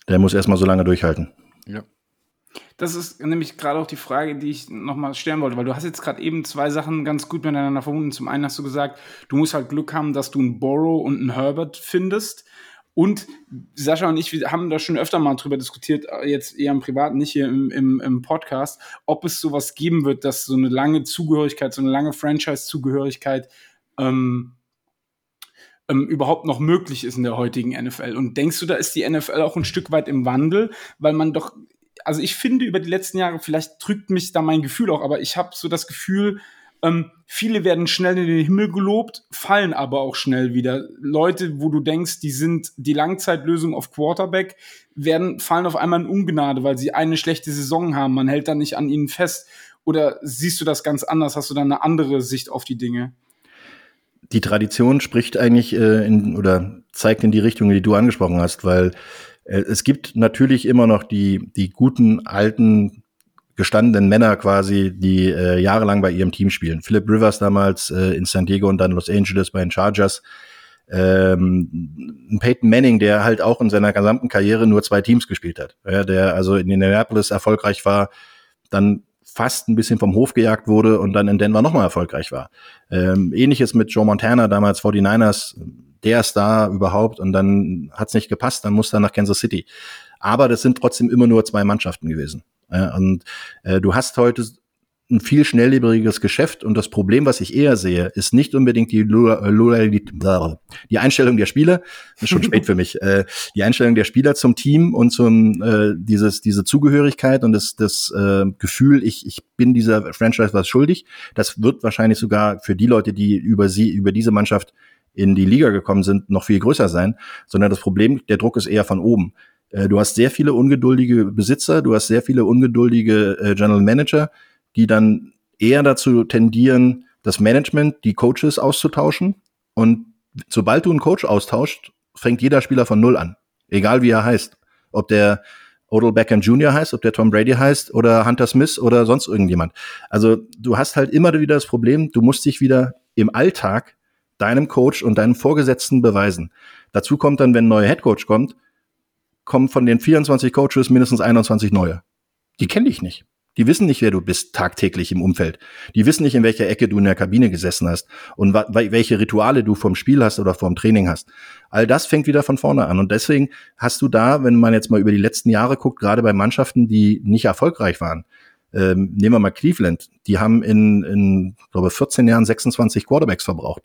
der muss erstmal so lange durchhalten. Ja. Das ist nämlich gerade auch die Frage, die ich nochmal stellen wollte, weil du hast jetzt gerade eben zwei Sachen ganz gut miteinander verbunden. Zum einen hast du gesagt, du musst halt Glück haben, dass du einen Borrow und einen Herbert findest. Und Sascha und ich wir haben da schon öfter mal drüber diskutiert, jetzt eher im Privaten, nicht hier im, im, im Podcast, ob es sowas geben wird, dass so eine lange Zugehörigkeit, so eine lange Franchise-Zugehörigkeit ähm, ähm, überhaupt noch möglich ist in der heutigen NFL. Und denkst du, da ist die NFL auch ein Stück weit im Wandel, weil man doch also ich finde über die letzten Jahre, vielleicht drückt mich da mein Gefühl auch, aber ich habe so das Gefühl, ähm, viele werden schnell in den Himmel gelobt, fallen aber auch schnell wieder. Leute, wo du denkst, die sind die Langzeitlösung auf Quarterback, werden, fallen auf einmal in Ungnade, weil sie eine schlechte Saison haben. Man hält da nicht an ihnen fest. Oder siehst du das ganz anders? Hast du da eine andere Sicht auf die Dinge? Die Tradition spricht eigentlich äh, in, oder zeigt in die Richtung, die du angesprochen hast, weil äh, es gibt natürlich immer noch die, die guten, alten, gestandenen Männer quasi, die äh, jahrelang bei ihrem Team spielen. Philip Rivers damals äh, in San Diego und dann Los Angeles bei den Chargers. Ähm, Peyton Manning, der halt auch in seiner gesamten Karriere nur zwei Teams gespielt hat. Ja, der also in Indianapolis erfolgreich war, dann fast ein bisschen vom Hof gejagt wurde und dann in Denver nochmal erfolgreich war. Ähm, ähnliches mit Joe Montana, damals 49ers, der Star überhaupt und dann hat's nicht gepasst, dann muss er nach Kansas City. Aber das sind trotzdem immer nur zwei Mannschaften gewesen. Ja, und äh, du hast heute ein viel schnelllebiges Geschäft und das Problem, was ich eher sehe, ist nicht unbedingt die, Loyalität, die Einstellung der Spieler, ist schon spät für mich, äh, die Einstellung der Spieler zum Team und zum äh, dieses diese Zugehörigkeit und das das äh, Gefühl, ich ich bin dieser Franchise was schuldig. Das wird wahrscheinlich sogar für die Leute, die über sie über diese Mannschaft in die Liga gekommen sind, noch viel größer sein, sondern das Problem, der Druck ist eher von oben. Äh, du hast sehr viele ungeduldige Besitzer, du hast sehr viele ungeduldige äh, General Manager, die dann eher dazu tendieren, das Management, die Coaches auszutauschen. Und sobald du einen Coach austauscht, fängt jeder Spieler von Null an. Egal wie er heißt. Ob der Odell Beckham Jr. heißt, ob der Tom Brady heißt oder Hunter Smith oder sonst irgendjemand. Also du hast halt immer wieder das Problem, du musst dich wieder im Alltag deinem Coach und deinem Vorgesetzten beweisen. Dazu kommt dann, wenn ein neuer Headcoach kommt, kommen von den 24 Coaches mindestens 21 neue. Die kennen dich nicht. Die wissen nicht, wer du bist tagtäglich im Umfeld. Die wissen nicht, in welcher Ecke du in der Kabine gesessen hast und welche Rituale du vom Spiel hast oder vom Training hast. All das fängt wieder von vorne an. Und deswegen hast du da, wenn man jetzt mal über die letzten Jahre guckt, gerade bei Mannschaften, die nicht erfolgreich waren, ähm, nehmen wir mal Cleveland, die haben in, in glaube 14 Jahren 26 Quarterbacks verbraucht,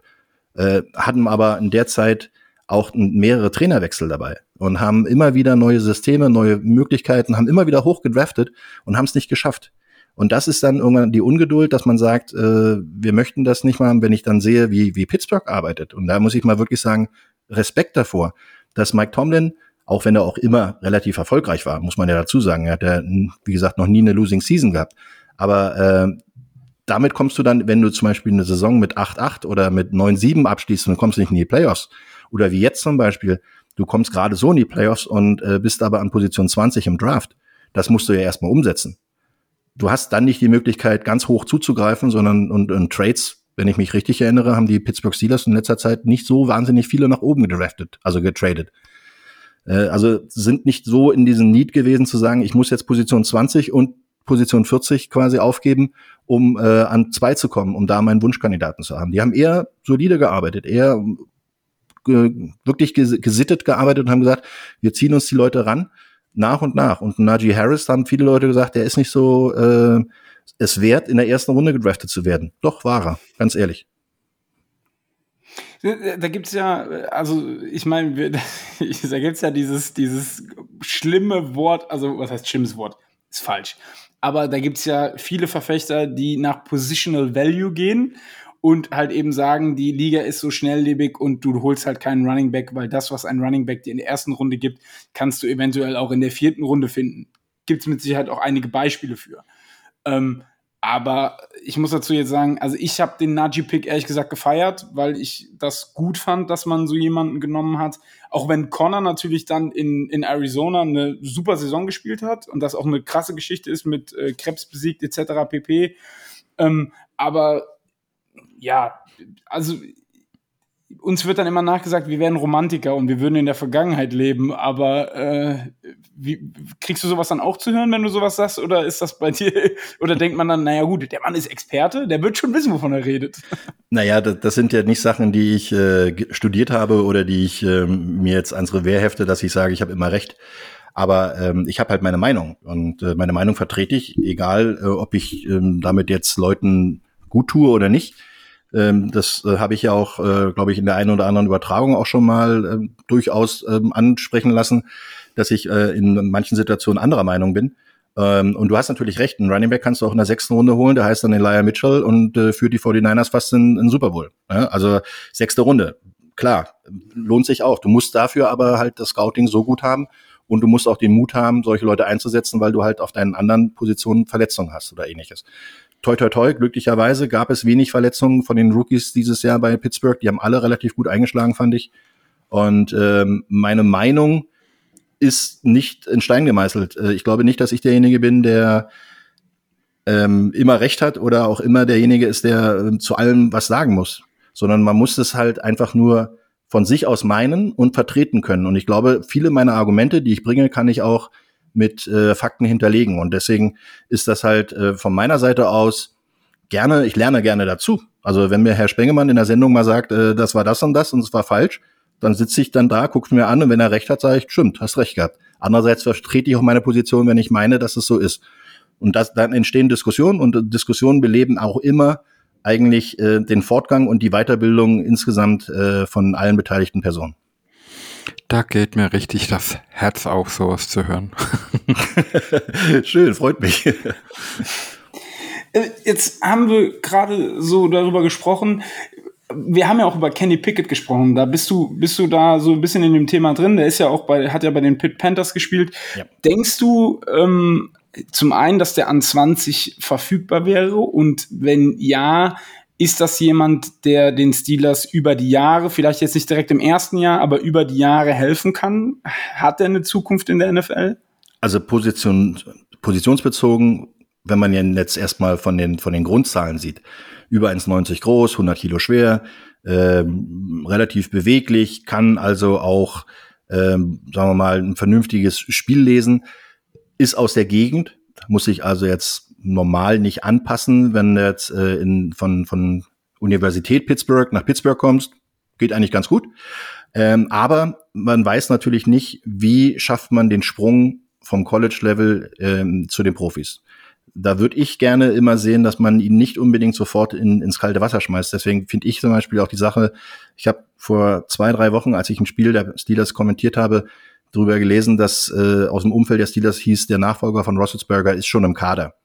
äh, hatten aber in der Zeit auch mehrere Trainerwechsel dabei und haben immer wieder neue Systeme, neue Möglichkeiten, haben immer wieder hochgedraftet und haben es nicht geschafft. Und das ist dann irgendwann die Ungeduld, dass man sagt, äh, wir möchten das nicht mal, wenn ich dann sehe, wie, wie Pittsburgh arbeitet. Und da muss ich mal wirklich sagen, Respekt davor, dass Mike Tomlin, auch wenn er auch immer relativ erfolgreich war, muss man ja dazu sagen, er hat ja, wie gesagt, noch nie eine Losing Season gehabt. Aber äh, damit kommst du dann, wenn du zum Beispiel eine Saison mit 8-8 oder mit 9-7 abschließt und kommst nicht in die Playoffs, oder wie jetzt zum Beispiel, du kommst gerade so in die Playoffs und äh, bist aber an Position 20 im Draft. Das musst du ja erstmal umsetzen. Du hast dann nicht die Möglichkeit, ganz hoch zuzugreifen, sondern und, und Trades, wenn ich mich richtig erinnere, haben die Pittsburgh Steelers in letzter Zeit nicht so wahnsinnig viele nach oben gedraftet, also getradet. Äh, also sind nicht so in diesem Need gewesen zu sagen, ich muss jetzt Position 20 und Position 40 quasi aufgeben, um äh, an zwei zu kommen, um da meinen Wunschkandidaten zu haben. Die haben eher solide gearbeitet, eher wirklich gesittet gearbeitet und haben gesagt, wir ziehen uns die Leute ran, nach und nach. Und Najee Harris haben viele Leute gesagt, der ist nicht so äh, es wert, in der ersten Runde gedraftet zu werden. Doch, war er, ganz ehrlich. Da gibt's ja, also ich meine, da gibt's ja dieses, dieses schlimme Wort, also was heißt schlimmes Wort? Ist falsch. Aber da gibt's ja viele Verfechter, die nach Positional Value gehen und halt eben sagen, die Liga ist so schnelllebig und du holst halt keinen Running Back, weil das, was ein Running Back dir in der ersten Runde gibt, kannst du eventuell auch in der vierten Runde finden. Gibt es mit Sicherheit auch einige Beispiele für. Ähm, aber ich muss dazu jetzt sagen, also ich habe den Najee-Pick ehrlich gesagt gefeiert, weil ich das gut fand, dass man so jemanden genommen hat. Auch wenn Connor natürlich dann in, in Arizona eine super Saison gespielt hat und das auch eine krasse Geschichte ist mit äh, Krebs besiegt etc. pp. Ähm, aber ja, also uns wird dann immer nachgesagt, wir wären Romantiker und wir würden in der Vergangenheit leben, aber äh, wie, kriegst du sowas dann auch zu hören, wenn du sowas sagst, oder ist das bei dir, oder denkt man dann, naja gut, der Mann ist Experte, der wird schon wissen, wovon er redet. Naja, das, das sind ja nicht Sachen, die ich äh, studiert habe oder die ich äh, mir jetzt ans Revers hefte, dass ich sage, ich habe immer recht. Aber ähm, ich habe halt meine Meinung und äh, meine Meinung vertrete ich, egal äh, ob ich ähm, damit jetzt Leuten gut tue oder nicht. Ähm, das äh, habe ich ja auch, äh, glaube ich, in der einen oder anderen Übertragung auch schon mal äh, durchaus ähm, ansprechen lassen, dass ich äh, in manchen Situationen anderer Meinung bin. Ähm, und du hast natürlich recht, einen Running Back kannst du auch in der sechsten Runde holen, der heißt dann Elijah Mitchell und äh, führt die 49ers fast in, in Super Bowl. Ja? Also sechste Runde, klar, lohnt sich auch. Du musst dafür aber halt das Scouting so gut haben und du musst auch den Mut haben, solche Leute einzusetzen, weil du halt auf deinen anderen Positionen Verletzungen hast oder ähnliches toi toi toi, glücklicherweise gab es wenig Verletzungen von den Rookies dieses Jahr bei Pittsburgh. Die haben alle relativ gut eingeschlagen, fand ich. Und ähm, meine Meinung ist nicht in Stein gemeißelt. Äh, ich glaube nicht, dass ich derjenige bin, der ähm, immer recht hat oder auch immer derjenige ist, der äh, zu allem was sagen muss, sondern man muss es halt einfach nur von sich aus meinen und vertreten können. Und ich glaube, viele meiner Argumente, die ich bringe, kann ich auch mit äh, Fakten hinterlegen. Und deswegen ist das halt äh, von meiner Seite aus gerne, ich lerne gerne dazu. Also wenn mir Herr Spengemann in der Sendung mal sagt, äh, das war das und das und es war falsch, dann sitze ich dann da, gucke mir an und wenn er recht hat, sage ich, stimmt, hast recht gehabt. Andererseits vertrete ich auch meine Position, wenn ich meine, dass es so ist. Und das, dann entstehen Diskussionen und Diskussionen beleben auch immer eigentlich äh, den Fortgang und die Weiterbildung insgesamt äh, von allen beteiligten Personen. Da geht mir richtig das Herz auf, sowas zu hören. Schön, freut mich. Äh, jetzt haben wir gerade so darüber gesprochen. Wir haben ja auch über Kenny Pickett gesprochen. Da bist du, bist du da so ein bisschen in dem Thema drin. Der ist ja auch bei, hat ja bei den Pit Panthers gespielt. Ja. Denkst du, ähm, zum einen, dass der an 20 verfügbar wäre und wenn ja, ist das jemand, der den Steelers über die Jahre, vielleicht jetzt nicht direkt im ersten Jahr, aber über die Jahre helfen kann? Hat er eine Zukunft in der NFL? Also Position, positionsbezogen, wenn man jetzt erstmal von den, von den Grundzahlen sieht, über 1,90 groß, 100 Kilo schwer, ähm, relativ beweglich, kann also auch, ähm, sagen wir mal, ein vernünftiges Spiel lesen, ist aus der Gegend, muss sich also jetzt normal nicht anpassen, wenn du jetzt äh, in, von, von Universität Pittsburgh nach Pittsburgh kommst, geht eigentlich ganz gut. Ähm, aber man weiß natürlich nicht, wie schafft man den Sprung vom College-Level ähm, zu den Profis. Da würde ich gerne immer sehen, dass man ihn nicht unbedingt sofort in, ins kalte Wasser schmeißt. Deswegen finde ich zum Beispiel auch die Sache, ich habe vor zwei, drei Wochen, als ich ein Spiel der Steelers kommentiert habe, darüber gelesen, dass äh, aus dem Umfeld der Steelers hieß, der Nachfolger von Roethlisberger ist schon im Kader.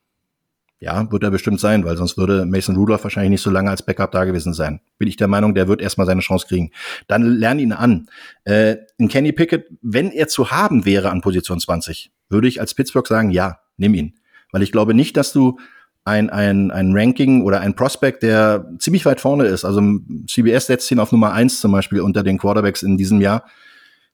Ja, wird er bestimmt sein, weil sonst würde Mason Rudolph wahrscheinlich nicht so lange als Backup da gewesen sein. Bin ich der Meinung, der wird erstmal seine Chance kriegen. Dann lern ihn an. Äh, in Kenny Pickett, wenn er zu haben wäre an Position 20, würde ich als Pittsburgh sagen, ja, nimm ihn. Weil ich glaube nicht, dass du ein, ein, ein Ranking oder ein Prospect, der ziemlich weit vorne ist. Also CBS setzt ihn auf Nummer eins zum Beispiel unter den Quarterbacks in diesem Jahr.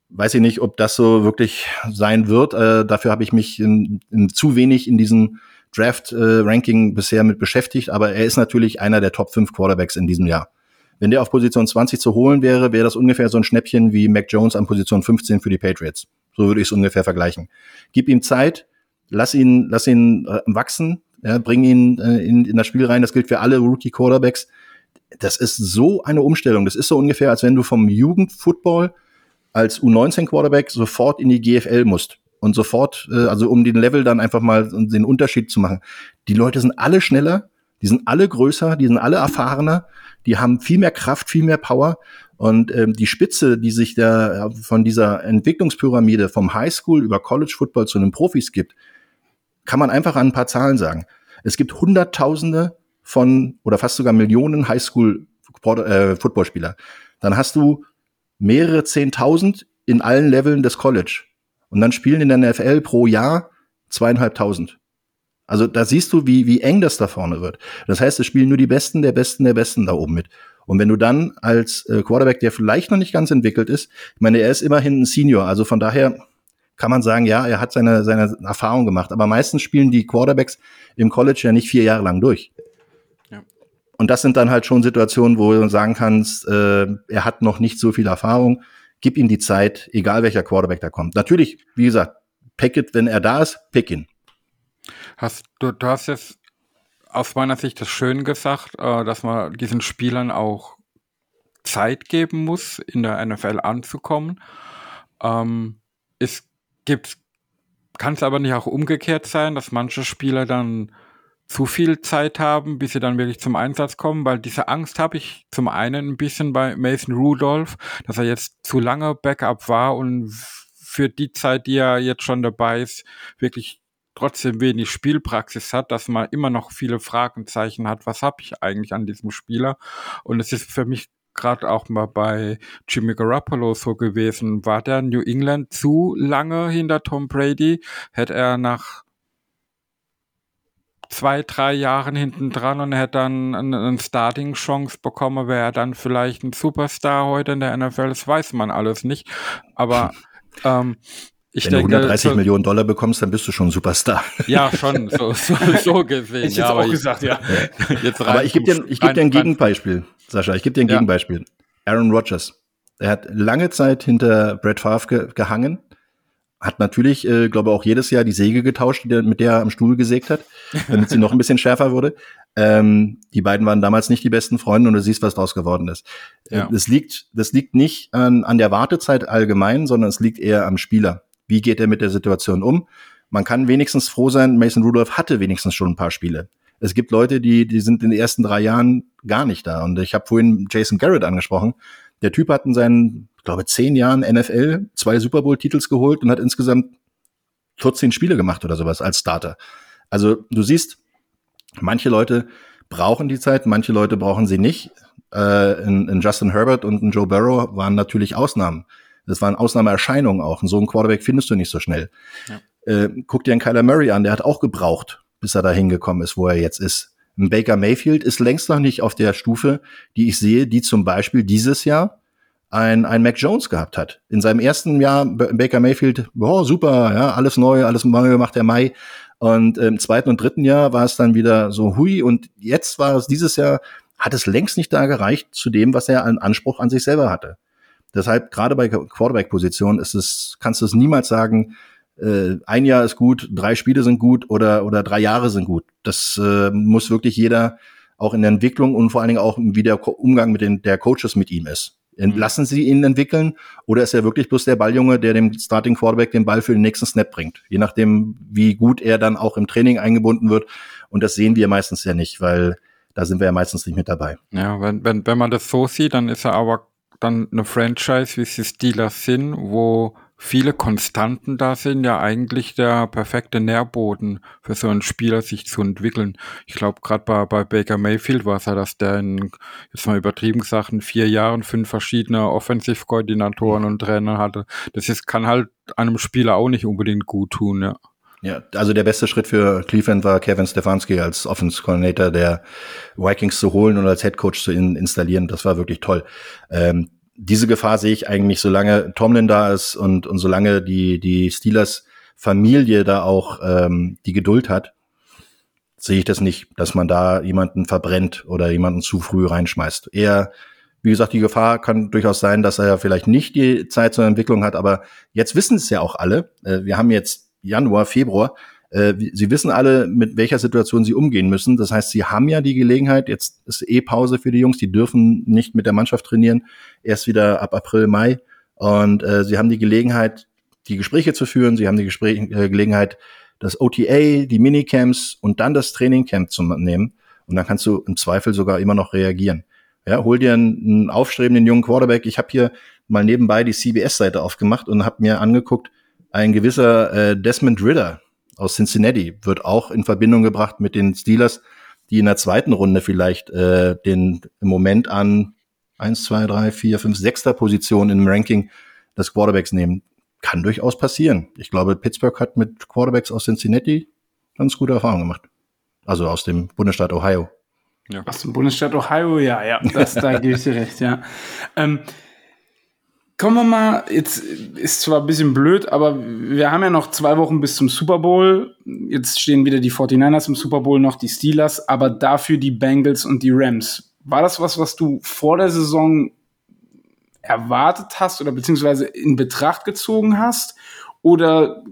Weiß ich nicht, ob das so wirklich sein wird. Äh, dafür habe ich mich in, in zu wenig in diesem Draft-Ranking äh, bisher mit beschäftigt, aber er ist natürlich einer der Top 5 Quarterbacks in diesem Jahr. Wenn der auf Position 20 zu holen wäre, wäre das ungefähr so ein Schnäppchen wie Mac Jones an Position 15 für die Patriots. So würde ich es ungefähr vergleichen. Gib ihm Zeit, lass ihn, lass ihn äh, wachsen, ja, bring ihn äh, in, in das Spiel rein. Das gilt für alle Rookie Quarterbacks. Das ist so eine Umstellung. Das ist so ungefähr, als wenn du vom Jugendfootball als U19 Quarterback sofort in die GFL musst und sofort, äh, also um den Level dann einfach mal den Unterschied zu machen. Die Leute sind alle schneller, die sind alle größer, die sind alle erfahrener, die haben viel mehr Kraft, viel mehr Power. Und ähm, die Spitze, die sich da von dieser Entwicklungspyramide vom Highschool über College Football zu den Profis gibt, kann man einfach an ein paar Zahlen sagen. Es gibt Hunderttausende von oder fast sogar Millionen Highschool äh, Footballspieler. Dann hast du mehrere Zehntausend in allen Leveln des College. Und dann spielen in der NFL pro Jahr zweieinhalbtausend. Also da siehst du, wie, wie eng das da vorne wird. Das heißt, es spielen nur die Besten der Besten der Besten da oben mit. Und wenn du dann als äh, Quarterback, der vielleicht noch nicht ganz entwickelt ist, ich meine, er ist immerhin ein Senior, also von daher kann man sagen, ja, er hat seine, seine Erfahrung gemacht. Aber meistens spielen die Quarterbacks im College ja nicht vier Jahre lang durch. Ja. Und das sind dann halt schon Situationen, wo du sagen kannst, äh, er hat noch nicht so viel Erfahrung gib ihm die Zeit, egal welcher Quarterback da kommt. Natürlich, wie gesagt, Packet, wenn er da ist, pick ihn. Hast du, du hast jetzt aus meiner Sicht das schön gesagt, äh, dass man diesen Spielern auch Zeit geben muss, in der NFL anzukommen. Ähm, es gibt, kann es aber nicht auch umgekehrt sein, dass manche Spieler dann zu viel Zeit haben, bis sie dann wirklich zum Einsatz kommen, weil diese Angst habe ich zum einen ein bisschen bei Mason Rudolph, dass er jetzt zu lange Backup war und für die Zeit, die er jetzt schon dabei ist, wirklich trotzdem wenig Spielpraxis hat, dass man immer noch viele Fragenzeichen hat, was habe ich eigentlich an diesem Spieler? Und es ist für mich gerade auch mal bei Jimmy Garoppolo so gewesen. War der New England zu lange hinter Tom Brady? Hätte er nach zwei, drei Jahren hinten dran und er hätte dann eine, eine Starting-Chance bekommen, wäre er dann vielleicht ein Superstar heute in der NFL, das weiß man alles nicht. Aber ähm, ich Wenn denke, du 130 so, Millionen Dollar bekommst, dann bist du schon ein Superstar. Ja, schon, so, so, so gesehen. Ich ja, auch gesagt, ja. Jetzt aber ich gebe dir, ich geb dir ein Gegenbeispiel, Sascha, ich gebe dir ein ja. Gegenbeispiel. Aaron Rodgers. Er hat lange Zeit hinter Brett Favre ge gehangen hat natürlich, äh, glaube auch jedes Jahr die Säge getauscht, mit der er am Stuhl gesägt hat, damit sie noch ein bisschen schärfer wurde. Ähm, die beiden waren damals nicht die besten Freunde und du siehst, was daraus geworden ist. Äh, ja. Das liegt, das liegt nicht an, an der Wartezeit allgemein, sondern es liegt eher am Spieler. Wie geht er mit der Situation um? Man kann wenigstens froh sein, Mason Rudolph hatte wenigstens schon ein paar Spiele. Es gibt Leute, die, die sind in den ersten drei Jahren gar nicht da. Und ich habe vorhin Jason Garrett angesprochen. Der Typ hat in seinen glaube, zehn Jahren NFL zwei Super Bowl-Titels geholt und hat insgesamt 14 Spiele gemacht oder sowas als Starter. Also du siehst, manche Leute brauchen die Zeit, manche Leute brauchen sie nicht. Äh, in, in Justin Herbert und in Joe Burrow waren natürlich Ausnahmen. Das waren Ausnahmeerscheinungen auch. Und so einen Quarterback findest du nicht so schnell. Ja. Äh, guck dir einen Kyler Murray an, der hat auch gebraucht, bis er da hingekommen ist, wo er jetzt ist. Ein Baker Mayfield ist längst noch nicht auf der Stufe, die ich sehe, die zum Beispiel dieses Jahr ein, ein Mac Jones gehabt hat. In seinem ersten Jahr Baker Mayfield, oh, super, ja, alles neu, alles neu macht der Mai. Und im zweiten und dritten Jahr war es dann wieder so hui. Und jetzt war es dieses Jahr hat es längst nicht da gereicht zu dem, was er an Anspruch an sich selber hatte. Deshalb, gerade bei Quarterback-Position ist es, kannst du es niemals sagen, äh, ein Jahr ist gut, drei Spiele sind gut oder, oder drei Jahre sind gut. Das äh, muss wirklich jeder auch in der Entwicklung und vor allen Dingen auch wie der Umgang mit den der Coaches mit ihm ist. Mhm. Lassen Sie ihn entwickeln oder ist er wirklich bloß der Balljunge, der dem Starting Quarterback den Ball für den nächsten Snap bringt? Je nachdem, wie gut er dann auch im Training eingebunden wird. Und das sehen wir meistens ja nicht, weil da sind wir ja meistens nicht mit dabei. Ja, wenn, wenn, wenn man das so sieht, dann ist er aber dann eine Franchise, wie sie Steelers sind, wo viele Konstanten da sind, ja eigentlich der perfekte Nährboden für so einen Spieler sich zu entwickeln. Ich glaube, gerade bei, bei Baker Mayfield war es ja, dass der in, jetzt mal übertrieben gesagt, in vier Jahren fünf verschiedene Offensivkoordinatoren und Trainer hatte. Das ist, kann halt einem Spieler auch nicht unbedingt gut tun, ja. Ja, also der beste Schritt für Cleveland war Kevin Stefanski als Offense Coordinator der Vikings zu holen und als Head Coach zu in, installieren. Das war wirklich toll. Ähm, diese Gefahr sehe ich eigentlich, solange Tomlin da ist und, und solange die, die Steelers Familie da auch ähm, die Geduld hat, sehe ich das nicht, dass man da jemanden verbrennt oder jemanden zu früh reinschmeißt. Eher, wie gesagt, die Gefahr kann durchaus sein, dass er vielleicht nicht die Zeit zur Entwicklung hat, aber jetzt wissen es ja auch alle. Äh, wir haben jetzt Januar, Februar. Äh, sie wissen alle, mit welcher Situation sie umgehen müssen. Das heißt, sie haben ja die Gelegenheit, jetzt ist eh Pause für die Jungs, die dürfen nicht mit der Mannschaft trainieren, erst wieder ab April, Mai. Und äh, sie haben die Gelegenheit, die Gespräche zu führen, sie haben die Gespräch äh, Gelegenheit, das OTA, die Minicamps und dann das Trainingcamp zu nehmen. Und dann kannst du im Zweifel sogar immer noch reagieren. Ja, hol dir einen, einen aufstrebenden jungen Quarterback. Ich habe hier mal nebenbei die CBS-Seite aufgemacht und habe mir angeguckt, ein gewisser äh, Desmond Ritter, aus Cincinnati wird auch in Verbindung gebracht mit den Steelers, die in der zweiten Runde vielleicht äh, den im Moment an eins, zwei, drei, vier, fünf, sechster Position im Ranking des Quarterbacks nehmen. Kann durchaus passieren. Ich glaube, Pittsburgh hat mit Quarterbacks aus Cincinnati ganz gute Erfahrungen gemacht. Also aus dem Bundesstaat Ohio. Ja. Aus dem Bundesstaat Ohio, ja, ja, das, da gebe ich dir recht, ja. Ähm, Kommen wir mal, jetzt ist zwar ein bisschen blöd, aber wir haben ja noch zwei Wochen bis zum Super Bowl. Jetzt stehen wieder die 49ers im Super Bowl, noch die Steelers, aber dafür die Bengals und die Rams. War das was, was du vor der Saison erwartet hast oder beziehungsweise in Betracht gezogen hast? Oder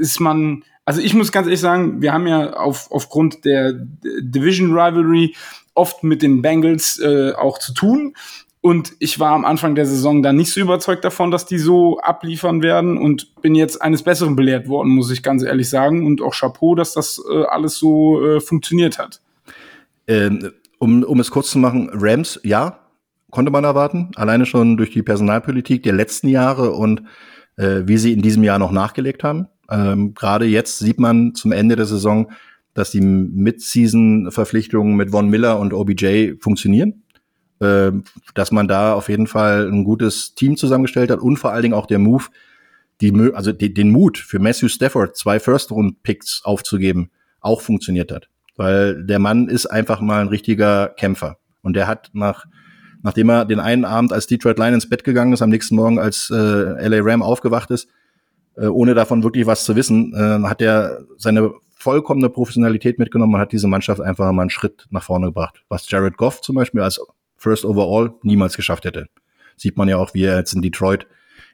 ist man, also ich muss ganz ehrlich sagen, wir haben ja auf, aufgrund der Division Rivalry oft mit den Bengals äh, auch zu tun. Und ich war am Anfang der Saison dann nicht so überzeugt davon, dass die so abliefern werden und bin jetzt eines Besseren belehrt worden, muss ich ganz ehrlich sagen. Und auch Chapeau, dass das äh, alles so äh, funktioniert hat. Ähm, um, um es kurz zu machen, Rams, ja, konnte man erwarten. Alleine schon durch die Personalpolitik der letzten Jahre und äh, wie sie in diesem Jahr noch nachgelegt haben. Ähm, Gerade jetzt sieht man zum Ende der Saison, dass die Mid-Season-Verpflichtungen mit Von Miller und OBJ funktionieren äh, dass man da auf jeden Fall ein gutes Team zusammengestellt hat und vor allen Dingen auch der Move, die, also die, den Mut für Matthew Stafford zwei First-Round-Picks aufzugeben, auch funktioniert hat. Weil der Mann ist einfach mal ein richtiger Kämpfer. Und der hat nach, nachdem er den einen Abend als Detroit Lion ins Bett gegangen ist, am nächsten Morgen als äh, LA Ram aufgewacht ist, äh, ohne davon wirklich was zu wissen, äh, hat er seine vollkommene Professionalität mitgenommen und hat diese Mannschaft einfach mal einen Schritt nach vorne gebracht. Was Jared Goff zum Beispiel als First Overall niemals geschafft hätte. Sieht man ja auch, wie er jetzt in Detroit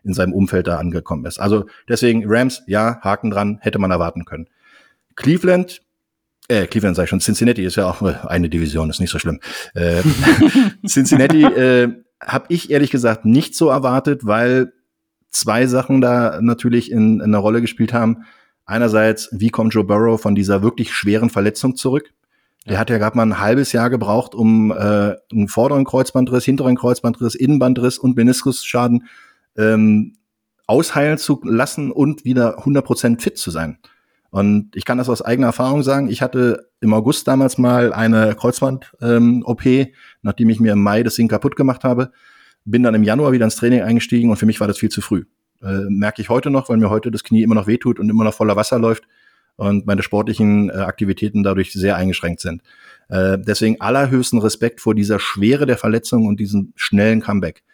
in seinem Umfeld da angekommen ist. Also deswegen Rams, ja, Haken dran, hätte man erwarten können. Cleveland, äh, Cleveland sage ich schon, Cincinnati ist ja auch eine Division, ist nicht so schlimm. Äh, Cincinnati äh, habe ich ehrlich gesagt nicht so erwartet, weil zwei Sachen da natürlich in, in einer Rolle gespielt haben. Einerseits, wie kommt Joe Burrow von dieser wirklich schweren Verletzung zurück? Der hat ja gerade mal ein halbes Jahr gebraucht, um äh, einen vorderen Kreuzbandriss, hinteren Kreuzbandriss, Innenbandriss und Meniskusschaden ähm, ausheilen zu lassen und wieder 100% fit zu sein. Und ich kann das aus eigener Erfahrung sagen. Ich hatte im August damals mal eine Kreuzband-OP, ähm, nachdem ich mir im Mai das Ding kaputt gemacht habe. Bin dann im Januar wieder ins Training eingestiegen und für mich war das viel zu früh. Äh, merke ich heute noch, weil mir heute das Knie immer noch wehtut und immer noch voller Wasser läuft und meine sportlichen äh, Aktivitäten dadurch sehr eingeschränkt sind. Äh, deswegen allerhöchsten Respekt vor dieser Schwere der Verletzung und diesem schnellen Comeback.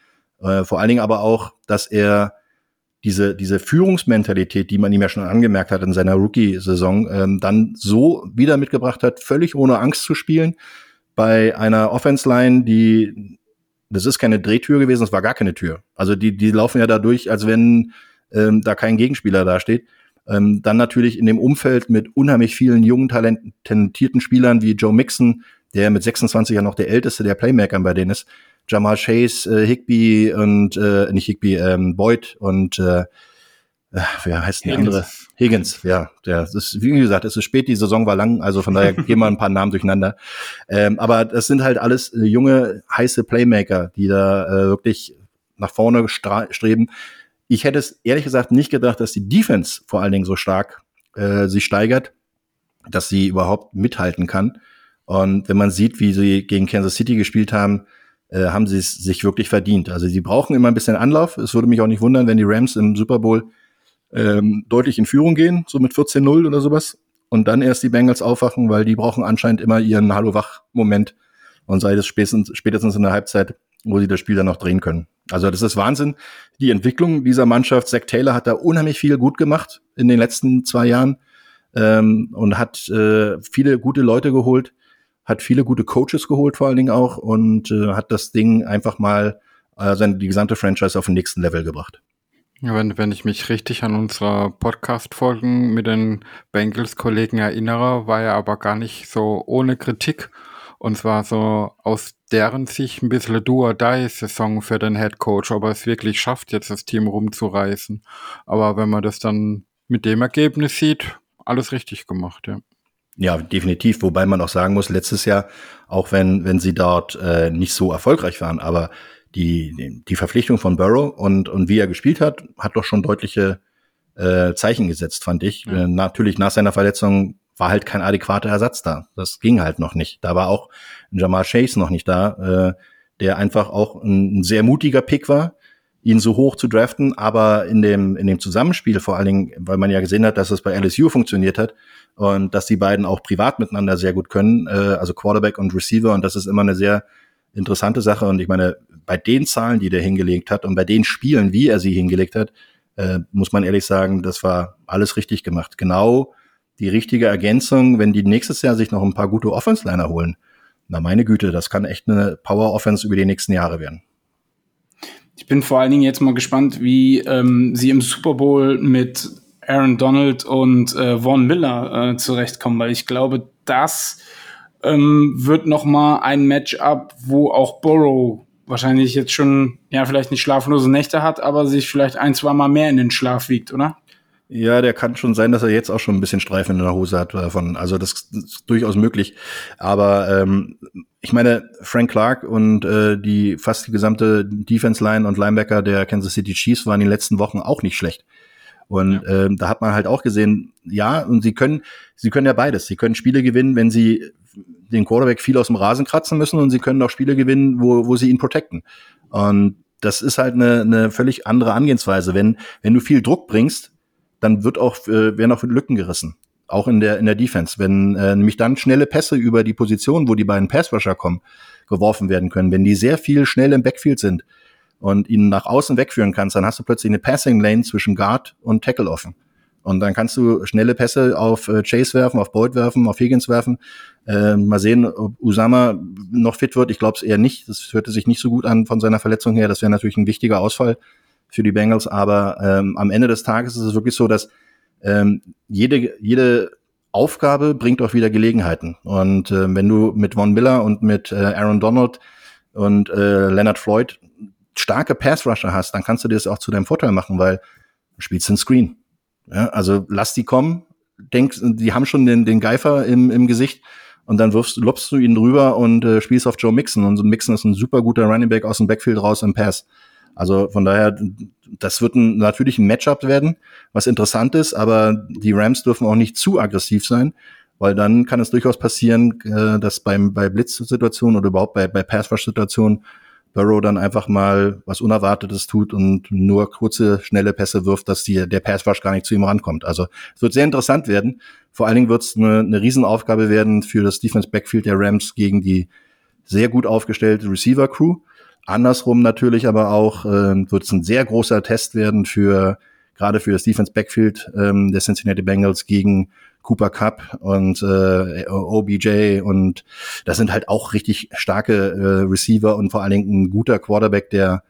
Äh, vor allen Dingen aber auch, dass er diese, diese Führungsmentalität, die man ihm ja schon angemerkt hat in seiner Rookie-Saison, ähm, dann so wieder mitgebracht hat, völlig ohne Angst zu spielen, bei einer Offense-Line, die, das ist keine Drehtür gewesen, das war gar keine Tür. Also die, die laufen ja da durch, als wenn ähm, da kein Gegenspieler da steht. Ähm, dann natürlich in dem Umfeld mit unheimlich vielen jungen, talentierten Spielern wie Joe Mixon, der mit 26 ja noch der älteste der Playmaker bei denen ist. Jamal Chase, äh, Higby und äh, nicht Higby, ähm, Boyd und äh, äh, wer heißt denn der andere? Higgins, ja. Der, das ist, wie gesagt, es ist spät, die Saison war lang, also von daher gehen wir ein paar Namen durcheinander. Ähm, aber das sind halt alles äh, junge, heiße Playmaker, die da äh, wirklich nach vorne streben. Ich hätte es ehrlich gesagt nicht gedacht, dass die Defense vor allen Dingen so stark äh, sich steigert, dass sie überhaupt mithalten kann. Und wenn man sieht, wie sie gegen Kansas City gespielt haben, äh, haben sie es sich wirklich verdient. Also sie brauchen immer ein bisschen Anlauf. Es würde mich auch nicht wundern, wenn die Rams im Super Bowl ähm, deutlich in Führung gehen, so mit 14-0 oder sowas. Und dann erst die Bengals aufwachen, weil die brauchen anscheinend immer ihren Hallo-Wach-Moment. Und sei es spätestens, spätestens in der Halbzeit, wo sie das Spiel dann noch drehen können. Also das ist Wahnsinn. Die Entwicklung dieser Mannschaft, Zach Taylor hat da unheimlich viel gut gemacht in den letzten zwei Jahren ähm, und hat äh, viele gute Leute geholt, hat viele gute Coaches geholt vor allen Dingen auch und äh, hat das Ding einfach mal äh, seine, die gesamte Franchise auf den nächsten Level gebracht. Wenn, wenn ich mich richtig an unsere Podcast-Folgen mit den Bengals-Kollegen erinnere, war er aber gar nicht so ohne Kritik. Und zwar so aus deren Sicht ein bisschen Do-or-Die-Saison für den Head Coach, ob er es wirklich schafft, jetzt das Team rumzureißen. Aber wenn man das dann mit dem Ergebnis sieht, alles richtig gemacht, ja. Ja, definitiv. Wobei man auch sagen muss, letztes Jahr, auch wenn, wenn sie dort äh, nicht so erfolgreich waren, aber die, die Verpflichtung von Burrow und, und wie er gespielt hat, hat doch schon deutliche äh, Zeichen gesetzt, fand ich. Ja. Äh, natürlich nach seiner Verletzung war halt kein adäquater Ersatz da. Das ging halt noch nicht. Da war auch Jamal Chase noch nicht da, äh, der einfach auch ein, ein sehr mutiger Pick war, ihn so hoch zu draften, aber in dem, in dem Zusammenspiel vor allen Dingen, weil man ja gesehen hat, dass es bei LSU funktioniert hat und dass die beiden auch privat miteinander sehr gut können, äh, also Quarterback und Receiver und das ist immer eine sehr interessante Sache und ich meine, bei den Zahlen, die der hingelegt hat und bei den Spielen, wie er sie hingelegt hat, äh, muss man ehrlich sagen, das war alles richtig gemacht. Genau die richtige Ergänzung, wenn die nächstes Jahr sich noch ein paar gute Offense-Liner holen. Na meine Güte, das kann echt eine Power-Offense über die nächsten Jahre werden. Ich bin vor allen Dingen jetzt mal gespannt, wie ähm, sie im Super Bowl mit Aaron Donald und äh, Vaughn Miller äh, zurechtkommen, weil ich glaube, das ähm, wird noch mal ein Matchup, wo auch Burrow wahrscheinlich jetzt schon, ja, vielleicht nicht schlaflose Nächte hat, aber sich vielleicht ein, zwei Mal mehr in den Schlaf wiegt, oder? Ja, der kann schon sein, dass er jetzt auch schon ein bisschen Streifen in der Hose hat davon. Also das ist durchaus möglich. Aber ähm, ich meine, Frank Clark und äh, die fast die gesamte Defense Line und Linebacker der Kansas City Chiefs waren in den letzten Wochen auch nicht schlecht. Und ja. ähm, da hat man halt auch gesehen, ja, und sie können, sie können ja beides. Sie können Spiele gewinnen, wenn sie den Quarterback viel aus dem Rasen kratzen müssen und sie können auch Spiele gewinnen, wo, wo sie ihn protecten. Und das ist halt eine, eine völlig andere Angehensweise. Wenn, wenn du viel Druck bringst, dann wird auch, äh, werden auch Lücken gerissen. Auch in der, in der Defense. Wenn äh, nämlich dann schnelle Pässe über die Position, wo die beiden Passrusher kommen, geworfen werden können, wenn die sehr viel schnell im Backfield sind und ihn nach außen wegführen kannst, dann hast du plötzlich eine Passing Lane zwischen Guard und Tackle offen. Und dann kannst du schnelle Pässe auf äh, Chase werfen, auf Boyd werfen, auf Higgins werfen. Äh, mal sehen, ob Usama noch fit wird. Ich glaube es eher nicht. Das hörte sich nicht so gut an von seiner Verletzung her. Das wäre natürlich ein wichtiger Ausfall für die Bengals. Aber ähm, am Ende des Tages ist es wirklich so, dass ähm, jede, jede Aufgabe bringt auch wieder Gelegenheiten. Und äh, wenn du mit Von Miller und mit äh, Aaron Donald und äh, Leonard Floyd starke Pass-Rusher hast, dann kannst du dir das auch zu deinem Vorteil machen, weil du spielst den Screen. Ja, also lass die kommen, denk, die haben schon den, den Geifer im, im Gesicht und dann wirfst, lobst du ihn drüber und äh, spielst auf Joe Mixon. Und Mixon ist ein super guter Running Back aus dem Backfield raus im Pass. Also von daher, das wird ein, natürlich ein Matchup werden, was interessant ist, aber die Rams dürfen auch nicht zu aggressiv sein, weil dann kann es durchaus passieren, äh, dass beim, bei Blitzsituationen oder überhaupt bei, bei Pass-Rush-Situationen Burrow dann einfach mal was Unerwartetes tut und nur kurze, schnelle Pässe wirft, dass die, der Passwash gar nicht zu ihm rankommt. Also es wird sehr interessant werden. Vor allen Dingen wird es eine, eine Riesenaufgabe werden für das Defense Backfield der Rams gegen die sehr gut aufgestellte Receiver Crew. Andersrum natürlich aber auch äh, wird es ein sehr großer Test werden für gerade für das Defense Backfield ähm, der Cincinnati Bengals gegen Cooper Cup und äh, OBJ und das sind halt auch richtig starke äh, Receiver und vor allen Dingen ein guter Quarterback, der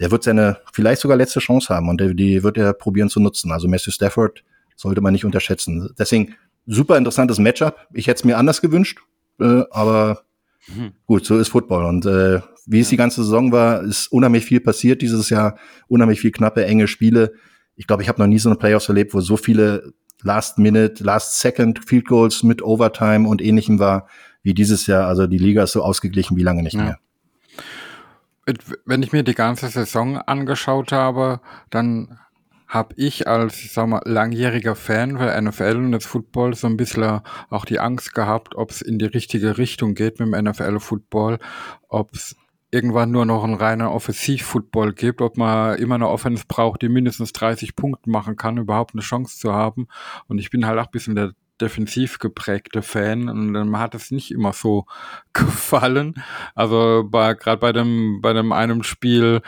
der wird seine vielleicht sogar letzte Chance haben und der, die wird er probieren zu nutzen. Also Matthew Stafford sollte man nicht unterschätzen. Deswegen super interessantes Matchup. Ich hätte es mir anders gewünscht, äh, aber mhm. gut, so ist Football. Und äh, wie es die ganze Saison war, ist unheimlich viel passiert dieses Jahr, unheimlich viel knappe, enge Spiele. Ich glaube, ich habe noch nie so eine Playoffs erlebt, wo so viele Last Minute, Last Second Field Goals mit Overtime und ähnlichem war wie dieses Jahr. Also die Liga ist so ausgeglichen wie lange nicht ja. mehr. Wenn ich mir die ganze Saison angeschaut habe, dann habe ich als ich sag mal, langjähriger Fan für NFL und des Football so ein bisschen auch die Angst gehabt, ob es in die richtige Richtung geht mit dem NFL-Football, ob es irgendwann nur noch ein reiner Offensiv-Football gibt, ob man immer eine Offense braucht, die mindestens 30 Punkte machen kann, überhaupt eine Chance zu haben. Und ich bin halt auch ein bisschen der defensiv geprägte Fan und mir hat es nicht immer so gefallen. Also bei gerade bei dem bei dem einem Spiel